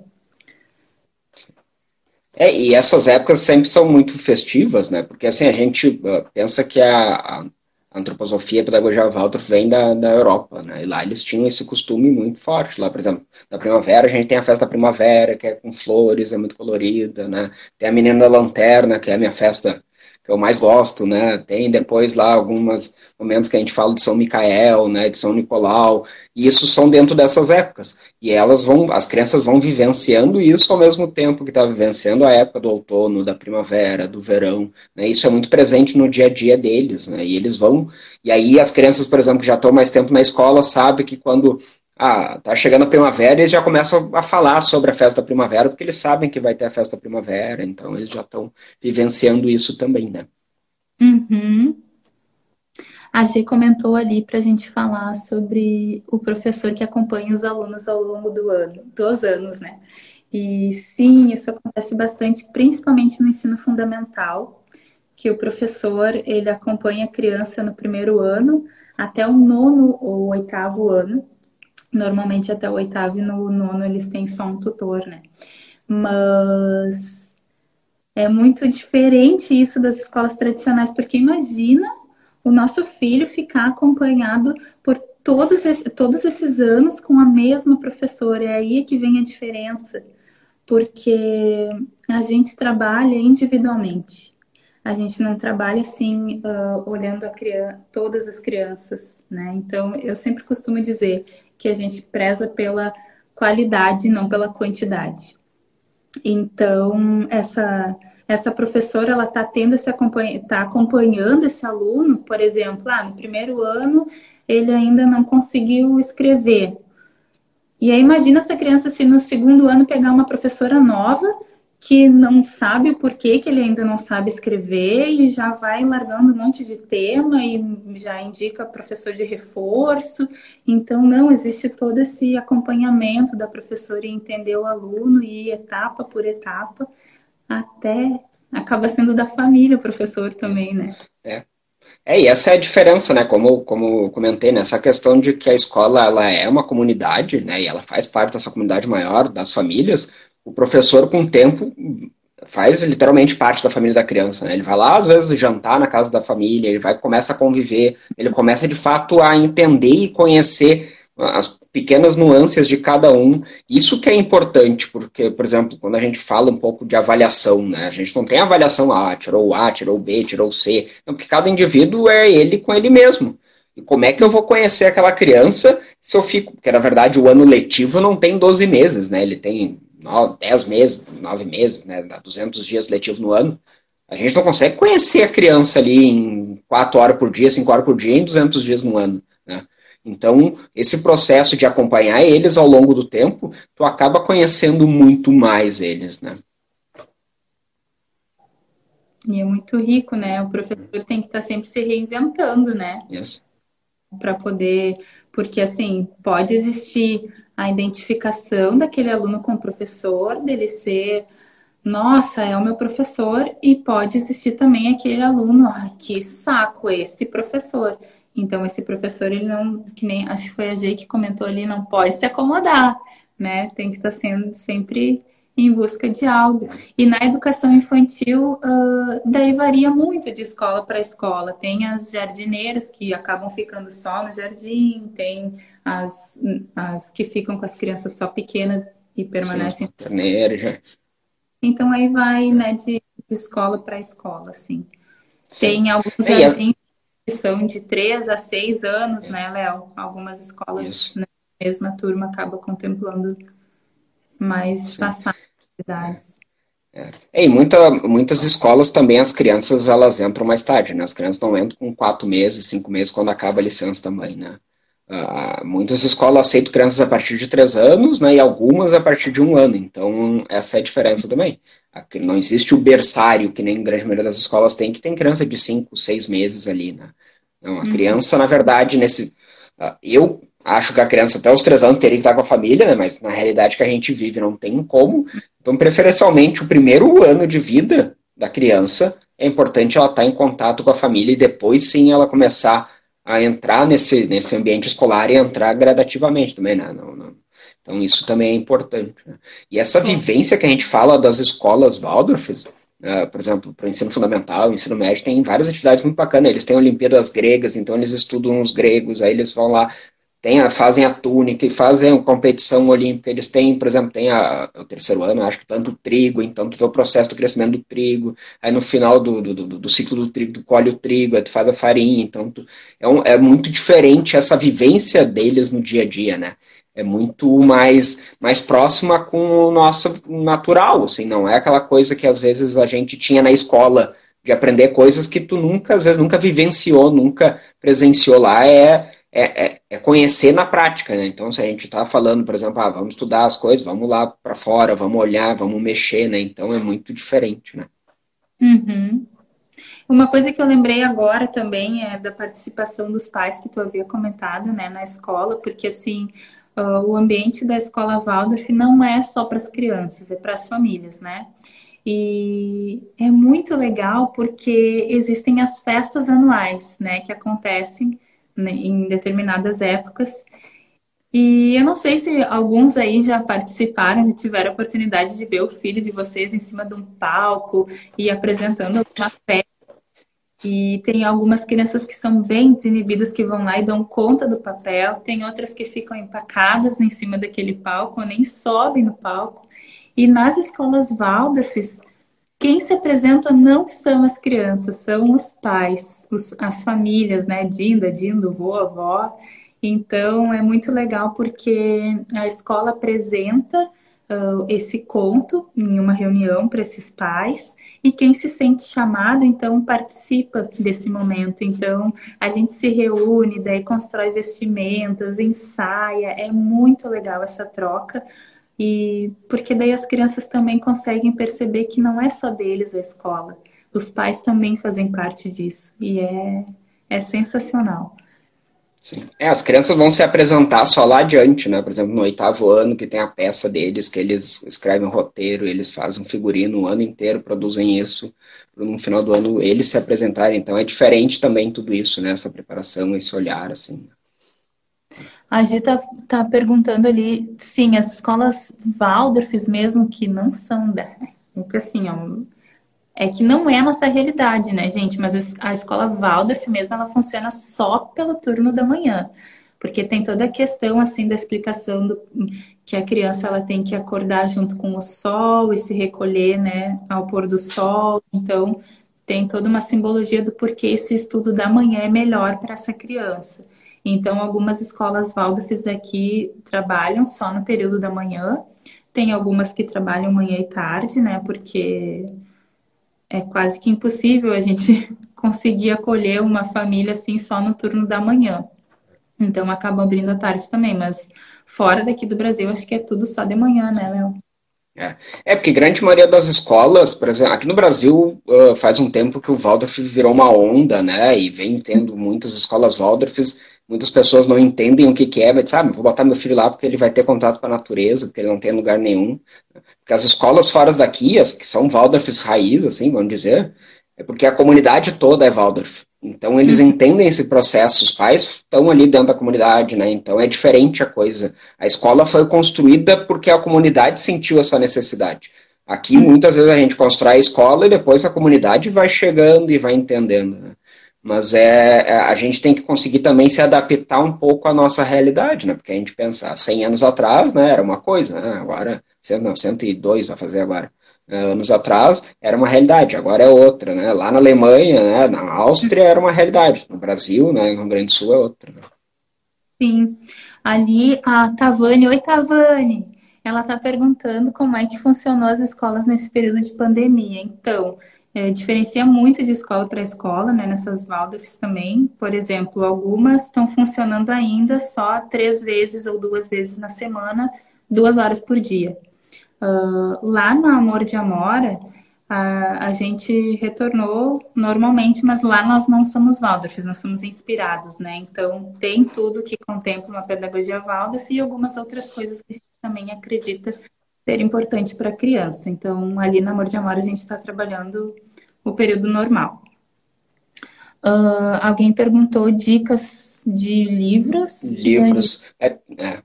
Speaker 1: É, e essas épocas sempre são muito festivas, né? Porque assim, a gente uh, pensa que a, a antroposofia e a pedagogia Waldorf vem da, da Europa, né? E lá eles tinham esse costume muito forte. Lá, por exemplo, na primavera a gente tem a festa da primavera, que é com flores, é muito colorida, né? Tem a menina da lanterna, que é a minha festa que eu mais gosto, né? Tem depois lá alguns momentos que a gente fala de São Micael, né, de São Nicolau, e isso são dentro dessas épocas. E elas vão, as crianças vão vivenciando isso ao mesmo tempo que está vivenciando a época do outono, da primavera, do verão, né? Isso é muito presente no dia a dia deles, né? E eles vão, e aí as crianças, por exemplo, que já estão mais tempo na escola, sabem que quando ah, tá chegando a primavera, eles já começam a falar sobre a festa da primavera, porque eles sabem que vai ter a festa da primavera, então eles já estão vivenciando isso também, né?
Speaker 2: Uhum. A G comentou ali para a gente falar sobre o professor que acompanha os alunos ao longo do ano, dos anos, né? E sim, isso acontece bastante, principalmente no ensino fundamental, que o professor ele acompanha a criança no primeiro ano até o nono ou oitavo ano. Normalmente até o oitavo e no nono eles têm só um tutor, né? Mas é muito diferente isso das escolas tradicionais, porque imagina o nosso filho ficar acompanhado por todos, todos esses anos com a mesma professora. É aí que vem a diferença, porque a gente trabalha individualmente. A gente não trabalha assim, uh, olhando criança, todas as crianças, né? Então, eu sempre costumo dizer que a gente preza pela qualidade, não pela quantidade. Então, essa essa professora ela está tendo esse acompanha, tá acompanhando esse aluno, por exemplo, ah, no primeiro ano ele ainda não conseguiu escrever. E aí imagina essa criança se no segundo ano pegar uma professora nova que não sabe o porquê que ele ainda não sabe escrever e já vai largando um monte de tema e já indica professor de reforço. Então, não, existe todo esse acompanhamento da professora e entender o aluno e etapa por etapa até acaba sendo da família o professor também, né?
Speaker 1: É. É, e essa é a diferença, né? Como, como comentei, né? Questão de que a escola ela é uma comunidade, né? E ela faz parte dessa comunidade maior, das famílias. O professor, com o tempo, faz literalmente parte da família da criança, né? Ele vai lá, às vezes, jantar na casa da família, ele vai começa a conviver, ele começa, de fato, a entender e conhecer as pequenas nuances de cada um. Isso que é importante, porque, por exemplo, quando a gente fala um pouco de avaliação, né? A gente não tem avaliação A, tirou A, tirou B, tirou C. Não, porque cada indivíduo é ele com ele mesmo. E como é que eu vou conhecer aquela criança se eu fico. Porque, na verdade, o ano letivo não tem 12 meses, né? Ele tem 9, 10 meses, 9 meses, né? 200 dias letivos no ano. A gente não consegue conhecer a criança ali em 4 horas por dia, 5 horas por dia, em 200 dias no ano. Né? Então, esse processo de acompanhar eles ao longo do tempo, tu acaba conhecendo muito mais eles, né?
Speaker 2: E é muito rico, né? O professor tem que estar sempre se reinventando, né?
Speaker 1: Yes.
Speaker 2: Para poder, porque assim, pode existir a identificação daquele aluno com o professor, dele ser, nossa, é o meu professor, e pode existir também aquele aluno, ah, que saco esse professor. Então, esse professor, ele não, que nem, acho que foi a Jay que comentou ali, não pode se acomodar, né? Tem que estar sendo sempre em busca de algo. E na educação infantil, uh, daí varia muito de escola para escola. Tem as jardineiras que acabam ficando só no jardim, tem as, as que ficam com as crianças só pequenas e permanecem.
Speaker 1: Sim, já.
Speaker 2: Então aí vai, né, de, de escola para escola, assim. Sim. Tem alguns jardins são de 3 a 6 anos, né, Léo? Algumas escolas na mesma turma acabam contemplando mais idades.
Speaker 1: É. é. E muita, muitas escolas também as crianças elas entram mais tarde, né? As crianças não entram com quatro meses, cinco meses quando acaba a licença também, né? Uh, muitas escolas aceitam crianças a partir de três anos, né? E algumas a partir de um ano. Então essa é a diferença também. Aqui não existe o berçário que nem a grande maioria das escolas tem, que tem criança de 5, 6 meses ali, né? Não, a uhum. criança, na verdade, nesse. Uh, eu acho que a criança até os 3 anos teria que estar com a família, né? Mas na realidade que a gente vive não tem como. Então, preferencialmente, o primeiro ano de vida da criança é importante ela estar em contato com a família e depois sim ela começar a entrar nesse, nesse ambiente escolar e entrar gradativamente também, né? Não, não, então, isso também é importante. Né? E essa vivência que a gente fala das escolas Waldorfs, uh, por exemplo, para o ensino fundamental, ensino médio, tem várias atividades muito bacanas. Eles têm Olimpíadas gregas, então eles estudam os gregos, aí eles vão lá, tem a, fazem a túnica e fazem a competição olímpica. Eles têm, por exemplo, tem a, o terceiro ano, acho que tanto trigo, então tu vê o processo do crescimento do trigo, aí no final do, do, do, do ciclo do trigo, tu colhe o trigo, aí tu faz a farinha, então tu, é, um, é muito diferente essa vivência deles no dia a dia, né? é muito mais, mais próxima com o nosso natural, assim, não é aquela coisa que às vezes a gente tinha na escola de aprender coisas que tu nunca, às vezes, nunca vivenciou, nunca presenciou lá, é, é, é, conhecer na prática, né? Então, se a gente está falando, por exemplo, ah, vamos estudar as coisas, vamos lá para fora, vamos olhar, vamos mexer, né? Então, é muito diferente, né?
Speaker 2: Uhum. Uma coisa que eu lembrei agora também é da participação dos pais que tu havia comentado, né, na escola, porque assim, uh, o ambiente da escola Waldorf não é só para as crianças, é para as famílias, né? E é muito legal porque existem as festas anuais, né, que acontecem em determinadas épocas. E eu não sei se alguns aí já participaram, já tiveram a oportunidade de ver o filho de vocês em cima de um palco e apresentando alguma festa. E tem algumas crianças que são bem desinibidas que vão lá e dão conta do papel, tem outras que ficam empacadas em cima daquele palco nem sobem no palco. E nas escolas Waldorfs, quem se apresenta não são as crianças, são os pais, os, as famílias, né? Dinda, Dindo, vô, avó. Então é muito legal porque a escola apresenta uh, esse conto em uma reunião para esses pais e quem se sente chamado então participa desse momento. Então a gente se reúne, daí constrói vestimentas, ensaia, é muito legal essa troca. E porque daí as crianças também conseguem perceber que não é só deles a escola. Os pais também fazem parte disso. E é, é sensacional.
Speaker 1: Sim. É, as crianças vão se apresentar só lá adiante, né? Por exemplo, no oitavo ano, que tem a peça deles, que eles escrevem um roteiro, eles fazem um figurino o ano inteiro, produzem isso, no final do ano eles se apresentarem. Então é diferente também tudo isso, né? Essa preparação, esse olhar, assim.
Speaker 2: A Gita tá perguntando ali, sim, as escolas Waldorfs mesmo, que não são da... Porque assim, ó, é que não é a nossa realidade, né, gente? Mas a escola Waldorf mesmo, ela funciona só pelo turno da manhã. Porque tem toda a questão, assim, da explicação do, que a criança, ela tem que acordar junto com o sol e se recolher, né, ao pôr do sol. Então, tem toda uma simbologia do porquê esse estudo da manhã é melhor para essa criança. Então, algumas escolas Waldorfs daqui trabalham só no período da manhã. Tem algumas que trabalham manhã e tarde, né, porque é quase que impossível a gente conseguir acolher uma família assim só no turno da manhã. Então acaba abrindo à tarde também, mas fora daqui do Brasil acho que é tudo só de manhã, né, Léo?
Speaker 1: É. é, porque grande maioria das escolas, por exemplo, aqui no Brasil uh, faz um tempo que o Waldorf virou uma onda, né? E vem tendo muitas escolas Waldorfs Muitas pessoas não entendem o que, que é, mas sabe, vou botar meu filho lá porque ele vai ter contato com a natureza, porque ele não tem lugar nenhum. Porque as escolas fora daqui, as que são Waldorfs raiz, assim, vamos dizer, é porque a comunidade toda é Waldorf. Então eles uhum. entendem esse processo, os pais estão ali dentro da comunidade, né? Então é diferente a coisa. A escola foi construída porque a comunidade sentiu essa necessidade. Aqui uhum. muitas vezes a gente constrói a escola e depois a comunidade vai chegando e vai entendendo. Né? Mas é, é, a gente tem que conseguir também se adaptar um pouco à nossa realidade, né? Porque a gente pensa, 100 anos atrás, né, era uma coisa, né? agora, não, 102 vai fazer agora. É, anos atrás era uma realidade, agora é outra, né? Lá na Alemanha, né, na Áustria era uma realidade, no Brasil, né, no Rio Grande do Sul é outra. Né?
Speaker 2: Sim, ali a Tavane, oi Tavane, ela está perguntando como é que funcionou as escolas nesse período de pandemia. Então, é, diferencia muito de escola para escola, né? Nessas Waldorfs também. Por exemplo, algumas estão funcionando ainda só três vezes ou duas vezes na semana, duas horas por dia. Uh, lá na Amor de Amora, a, a gente retornou normalmente, mas lá nós não somos Waldorfs, nós somos inspirados, né? Então, tem tudo que contempla uma pedagogia Waldorf e algumas outras coisas que a gente também acredita ser importante para a criança. Então, ali na Amor de Amor, a gente está trabalhando o período normal. Uh, alguém perguntou dicas de livros?
Speaker 1: Livros. É, é.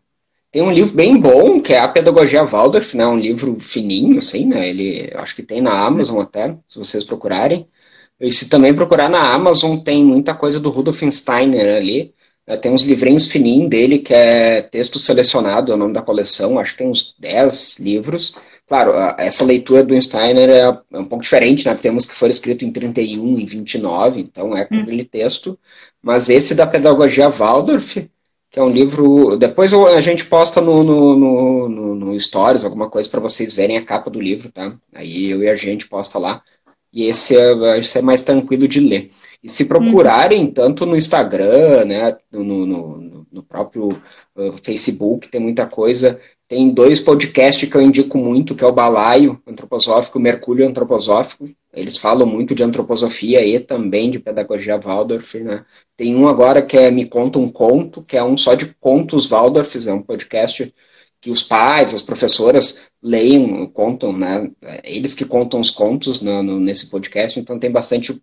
Speaker 1: Tem um livro bem bom, que é A Pedagogia Waldorf, né? Um livro fininho, assim, né? Ele, acho que tem na Amazon até, se vocês procurarem. E se também procurar na Amazon, tem muita coisa do Rudolf Steiner ali. É, tem uns livrinhos fininhos dele, que é texto selecionado, é o nome da coleção, acho que tem uns 10 livros. Claro, essa leitura do Steiner é, é um pouco diferente, né? Temos que foi escrito em 31, em 29, então é com hum. aquele texto. Mas esse da Pedagogia Waldorf, que é um livro. Depois a gente posta no, no, no, no, no Stories alguma coisa para vocês verem a capa do livro, tá? Aí eu e a gente posta lá. E esse é, esse é mais tranquilo de ler. E se procurarem, uhum. tanto no Instagram, né, no, no, no próprio uh, Facebook, tem muita coisa. Tem dois podcasts que eu indico muito, que é o Balaio Antroposófico, o Mercúrio Antroposófico. Eles falam muito de antroposofia e também de pedagogia Waldorf. Né? Tem um agora que é Me Conta um Conto, que é um só de contos Waldorfs, é um podcast que os pais, as professoras leiam, contam, né? Eles que contam os contos no, no, nesse podcast, então tem bastante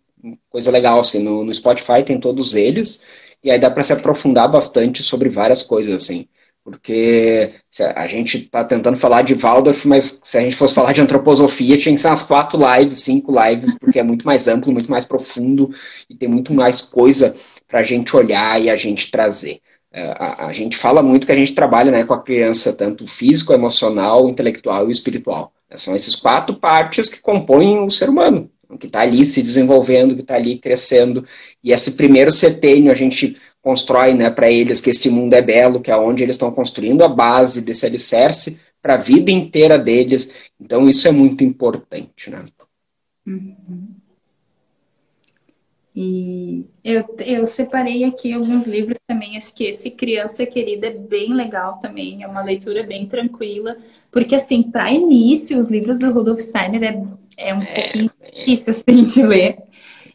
Speaker 1: coisa legal, assim, no, no Spotify tem todos eles, e aí dá para se aprofundar bastante sobre várias coisas, assim porque a gente está tentando falar de Waldorf, mas se a gente fosse falar de antroposofia, tinha que ser umas quatro lives, cinco lives, porque é muito mais amplo, muito mais profundo e tem muito mais coisa para a gente olhar e a gente trazer. É, a, a, gente fala muito que a gente trabalha né, com a criança, tanto físico, emocional, intelectual e espiritual. São esses quatro partes que compõem o ser humano, que está ali se desenvolvendo, que está ali crescendo. E esse primeiro setênio a gente constrói né, para eles que esse mundo é belo, que é onde eles estão construindo a base desse alicerce para a vida inteira deles. Então, isso é muito importante. Né?
Speaker 2: Uhum. E eu, eu separei aqui alguns livros também. Acho que esse Criança Querida é bem legal também. É uma leitura bem tranquila. Porque, assim, para início, os livros do Rudolf Steiner é, é um é, pouquinho difícil assim, de ler.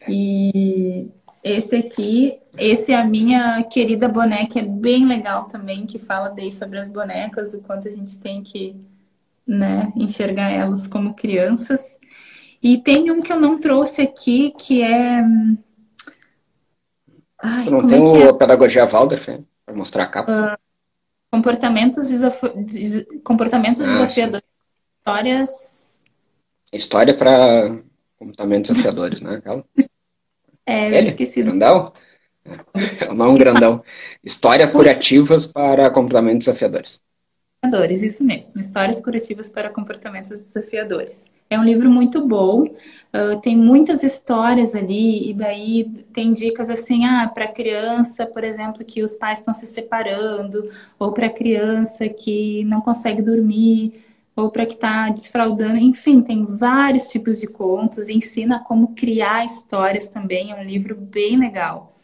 Speaker 2: E esse aqui, esse é a minha querida boneca, é bem legal também, que fala daí sobre as bonecas, o quanto a gente tem que né, enxergar elas como crianças. E tem um que eu não trouxe aqui, que é.
Speaker 1: Ai, não tem é é? o Pedagogia Waldorf, para mostrar a capa? Uh,
Speaker 2: comportamentos, desaf... Des... comportamentos ah, desafiadores. Sim. Histórias.
Speaker 1: História para comportamentos desafiadores, né? Aquela.
Speaker 2: É, eu Ele? esqueci.
Speaker 1: Grandão? É o nome grandão. Histórias curativas para comportamentos desafiadores.
Speaker 2: Desafiadores, isso mesmo. Histórias curativas para comportamentos desafiadores. É um livro muito bom, uh, tem muitas histórias ali, e daí tem dicas assim, ah, para criança, por exemplo, que os pais estão se separando, ou para criança que não consegue dormir, ou para que está desfraudando, enfim, tem vários tipos de contos, ensina como criar histórias também, é um livro bem legal,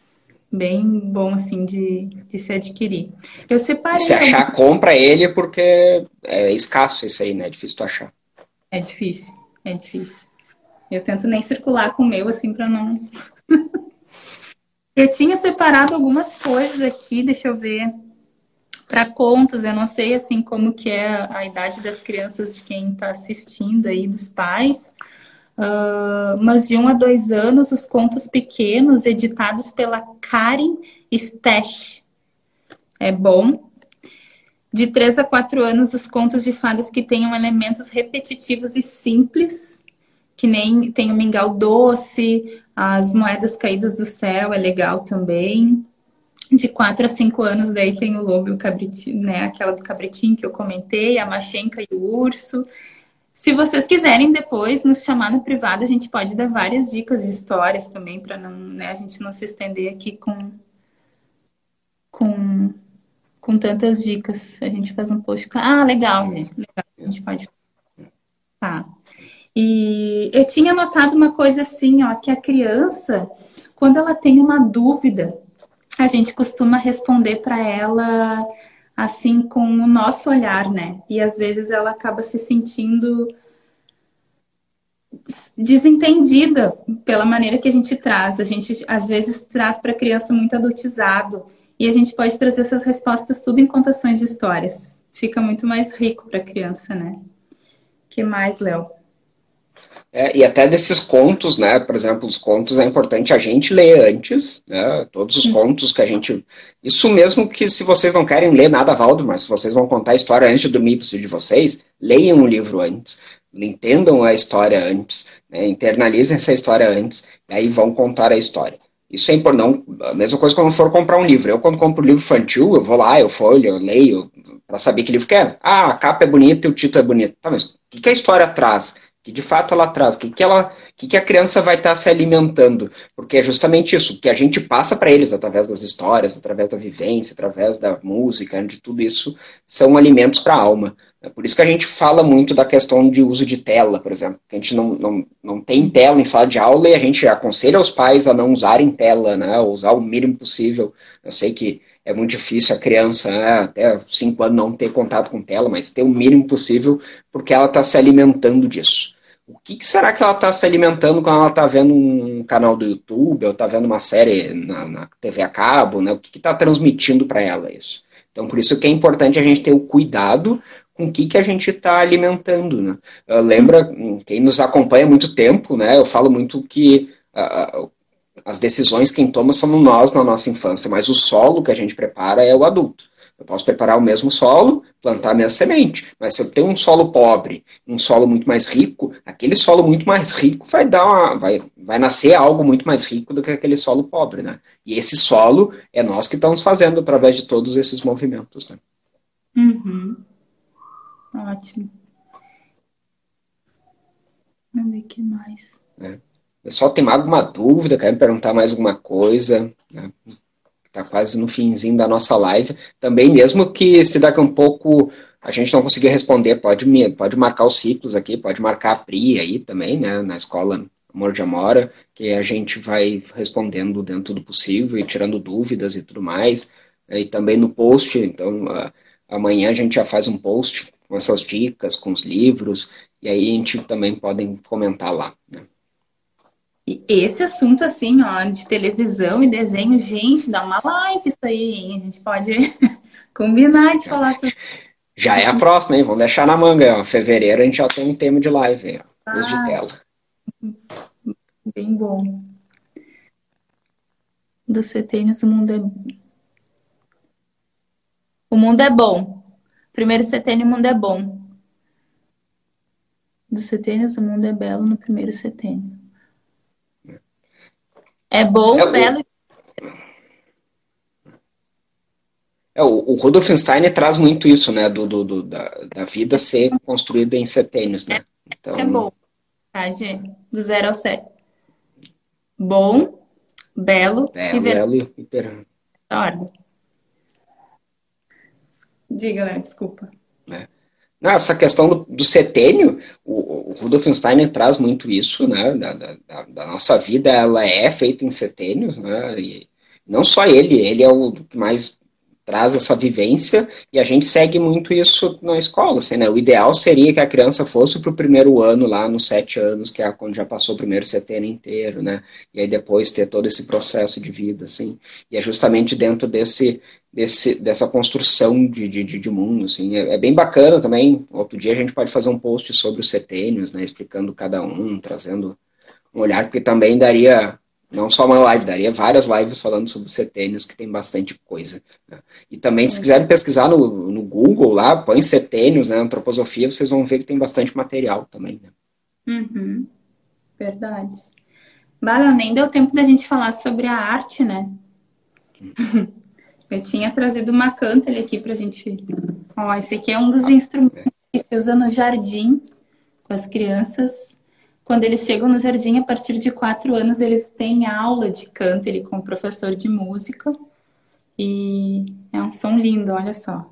Speaker 2: bem bom assim de, de se adquirir. Eu separei.
Speaker 1: Se achar, compra ele porque é escasso isso aí, né? É difícil tu achar.
Speaker 2: É difícil, é difícil. Eu tento nem circular com o meu assim para não. eu tinha separado algumas coisas aqui, deixa eu ver para contos, eu não sei assim como que é a idade das crianças de quem está assistindo aí, dos pais, uh, mas de um a dois anos, os contos pequenos, editados pela Karen Stesch. É bom. De três a quatro anos, os contos de fadas que tenham elementos repetitivos e simples, que nem tem o mingau doce, as moedas caídas do céu, é legal também de 4 a 5 anos, daí tem o lobo e o cabritinho, né? Aquela do cabritinho que eu comentei, a machenca e o urso. Se vocês quiserem depois nos chamar no privado, a gente pode dar várias dicas de histórias também, para não, né, a gente não se estender aqui com, com, com tantas dicas. A gente faz um post. Ah, legal, gente. Legal. A gente pode. Tá. E eu tinha notado uma coisa assim, ó, que a criança, quando ela tem uma dúvida, a gente costuma responder para ela assim com o nosso olhar, né? E às vezes ela acaba se sentindo desentendida pela maneira que a gente traz. A gente às vezes traz para a criança muito adultizado e a gente pode trazer essas respostas tudo em contações de histórias. Fica muito mais rico para a criança, né? Que mais, Léo?
Speaker 1: É, e até desses contos, né? Por exemplo, os contos é importante a gente ler antes, né? Todos os contos que a gente. Isso mesmo que se vocês não querem ler nada, Valdo, mas se vocês vão contar a história antes de dormir para de vocês, leiam o livro antes, entendam a história antes, né? internalizem essa história antes, e aí vão contar a história. Isso é importante. A mesma coisa quando for comprar um livro. Eu, quando compro livro infantil, eu vou lá, eu folho, eu leio, para saber que livro que é. Ah, a capa é bonita e o título é bonito. Tá, mas o que, que a história traz? que de fato ela traz, o que, que, ela, que, que a criança vai estar tá se alimentando, porque é justamente isso, que a gente passa para eles através das histórias, através da vivência, através da música, de tudo isso, são alimentos para a alma. É por isso que a gente fala muito da questão de uso de tela, por exemplo, a gente não, não, não tem tela em sala de aula e a gente aconselha os pais a não usarem tela, né, usar o mínimo possível. Eu sei que é muito difícil a criança, né, até 5 anos, não ter contato com tela, mas ter o mínimo possível, porque ela está se alimentando disso o que, que, será que ela está se alimentando quando ela está vendo um canal do YouTube ou está vendo uma série na, na, TV a cabo, né? O que está transmitindo para ela isso? Então, por isso que é importante a gente ter o cuidado com o que, que a gente está alimentando. Né? Uh, lembra, quem nos acompanha há muito tempo, né, eu falo muito que uh, as decisões quem toma somos nós na nossa infância, mas o solo que a gente prepara é o adulto. Eu posso preparar o mesmo solo, plantar a mesma semente, mas se eu tenho um solo pobre, um solo muito mais rico, aquele solo muito mais rico vai dar uma, vai, vai nascer algo muito mais rico do que aquele solo pobre, né? E esse solo é nós que estamos fazendo através de todos esses movimentos, né?
Speaker 2: Uhum. Ótimo. Vamos ver o que mais.
Speaker 1: É. Pessoal, tem alguma dúvida? Quer me perguntar mais alguma coisa? Né? Está quase no finzinho da nossa live. Também, mesmo que se daqui a um pouco a gente não conseguir responder, pode, pode marcar os ciclos aqui, pode marcar a Pri aí também, né, na escola Amor de Amora, que a gente vai respondendo dentro do possível e tirando dúvidas e tudo mais. E também no post, então amanhã a gente já faz um post com essas dicas, com os livros, e aí a gente também podem comentar lá. Né?
Speaker 2: E esse assunto, assim, ó, de televisão e desenho, gente, dá uma live isso aí, hein? A gente pode combinar de falar sobre
Speaker 1: Já é a próxima, hein? Vamos deixar na manga. Ó. Fevereiro a gente já tem um tema de live, ó. Luz ah, de tela.
Speaker 2: Bem bom. Do CTNs, o mundo é. O mundo é bom. Primeiro CTN, o mundo é bom. Do CTNs, o mundo é belo no primeiro CTN. É bom, é, belo.
Speaker 1: É, o, o Rudolf Steiner traz muito isso, né? Do, do, do da, da, vida ser construída em setênios, né?
Speaker 2: Então... É bom. Tá, G? Do zero ao sete. Bom, belo,
Speaker 1: belo e belo e
Speaker 2: perano. Ordem. Diga, né? Desculpa.
Speaker 1: É. Não, essa questão do, do setênio, o, o Rudolf Steiner traz muito isso, né? Da, da, da, nossa vida, ela é feita em setênios, né? E não só ele, ele é o que mais traz essa vivência e a gente segue muito isso na escola. Assim, né? O ideal seria que a criança fosse para o primeiro ano, lá nos sete anos, que é quando já passou o primeiro setênio inteiro, né? E aí depois ter todo esse processo de vida, assim. E é justamente dentro desse, desse dessa construção de, de, de mundo, assim. É, é, bem bacana também. Outro dia a gente pode fazer um post sobre os setênios, né? Explicando cada um, trazendo um olhar, porque também daria não só uma live, daria várias lives falando sobre setênios, que tem bastante coisa. Né? E também, se quiserem pesquisar no, no Google lá, põe setênios, né, antroposofia, vocês vão ver que tem bastante material também. Né?
Speaker 2: Uhum. Verdade. Bala, nem deu tempo da gente falar sobre a arte, né? Eu tinha trazido uma cântara aqui pra gente. Ó, esse aqui é um dos ah, instrumentos que se usa no jardim com as crianças quando eles chegam no jardim, a partir de quatro anos, eles têm aula de canto ele com o professor de música. E é um som lindo, olha só.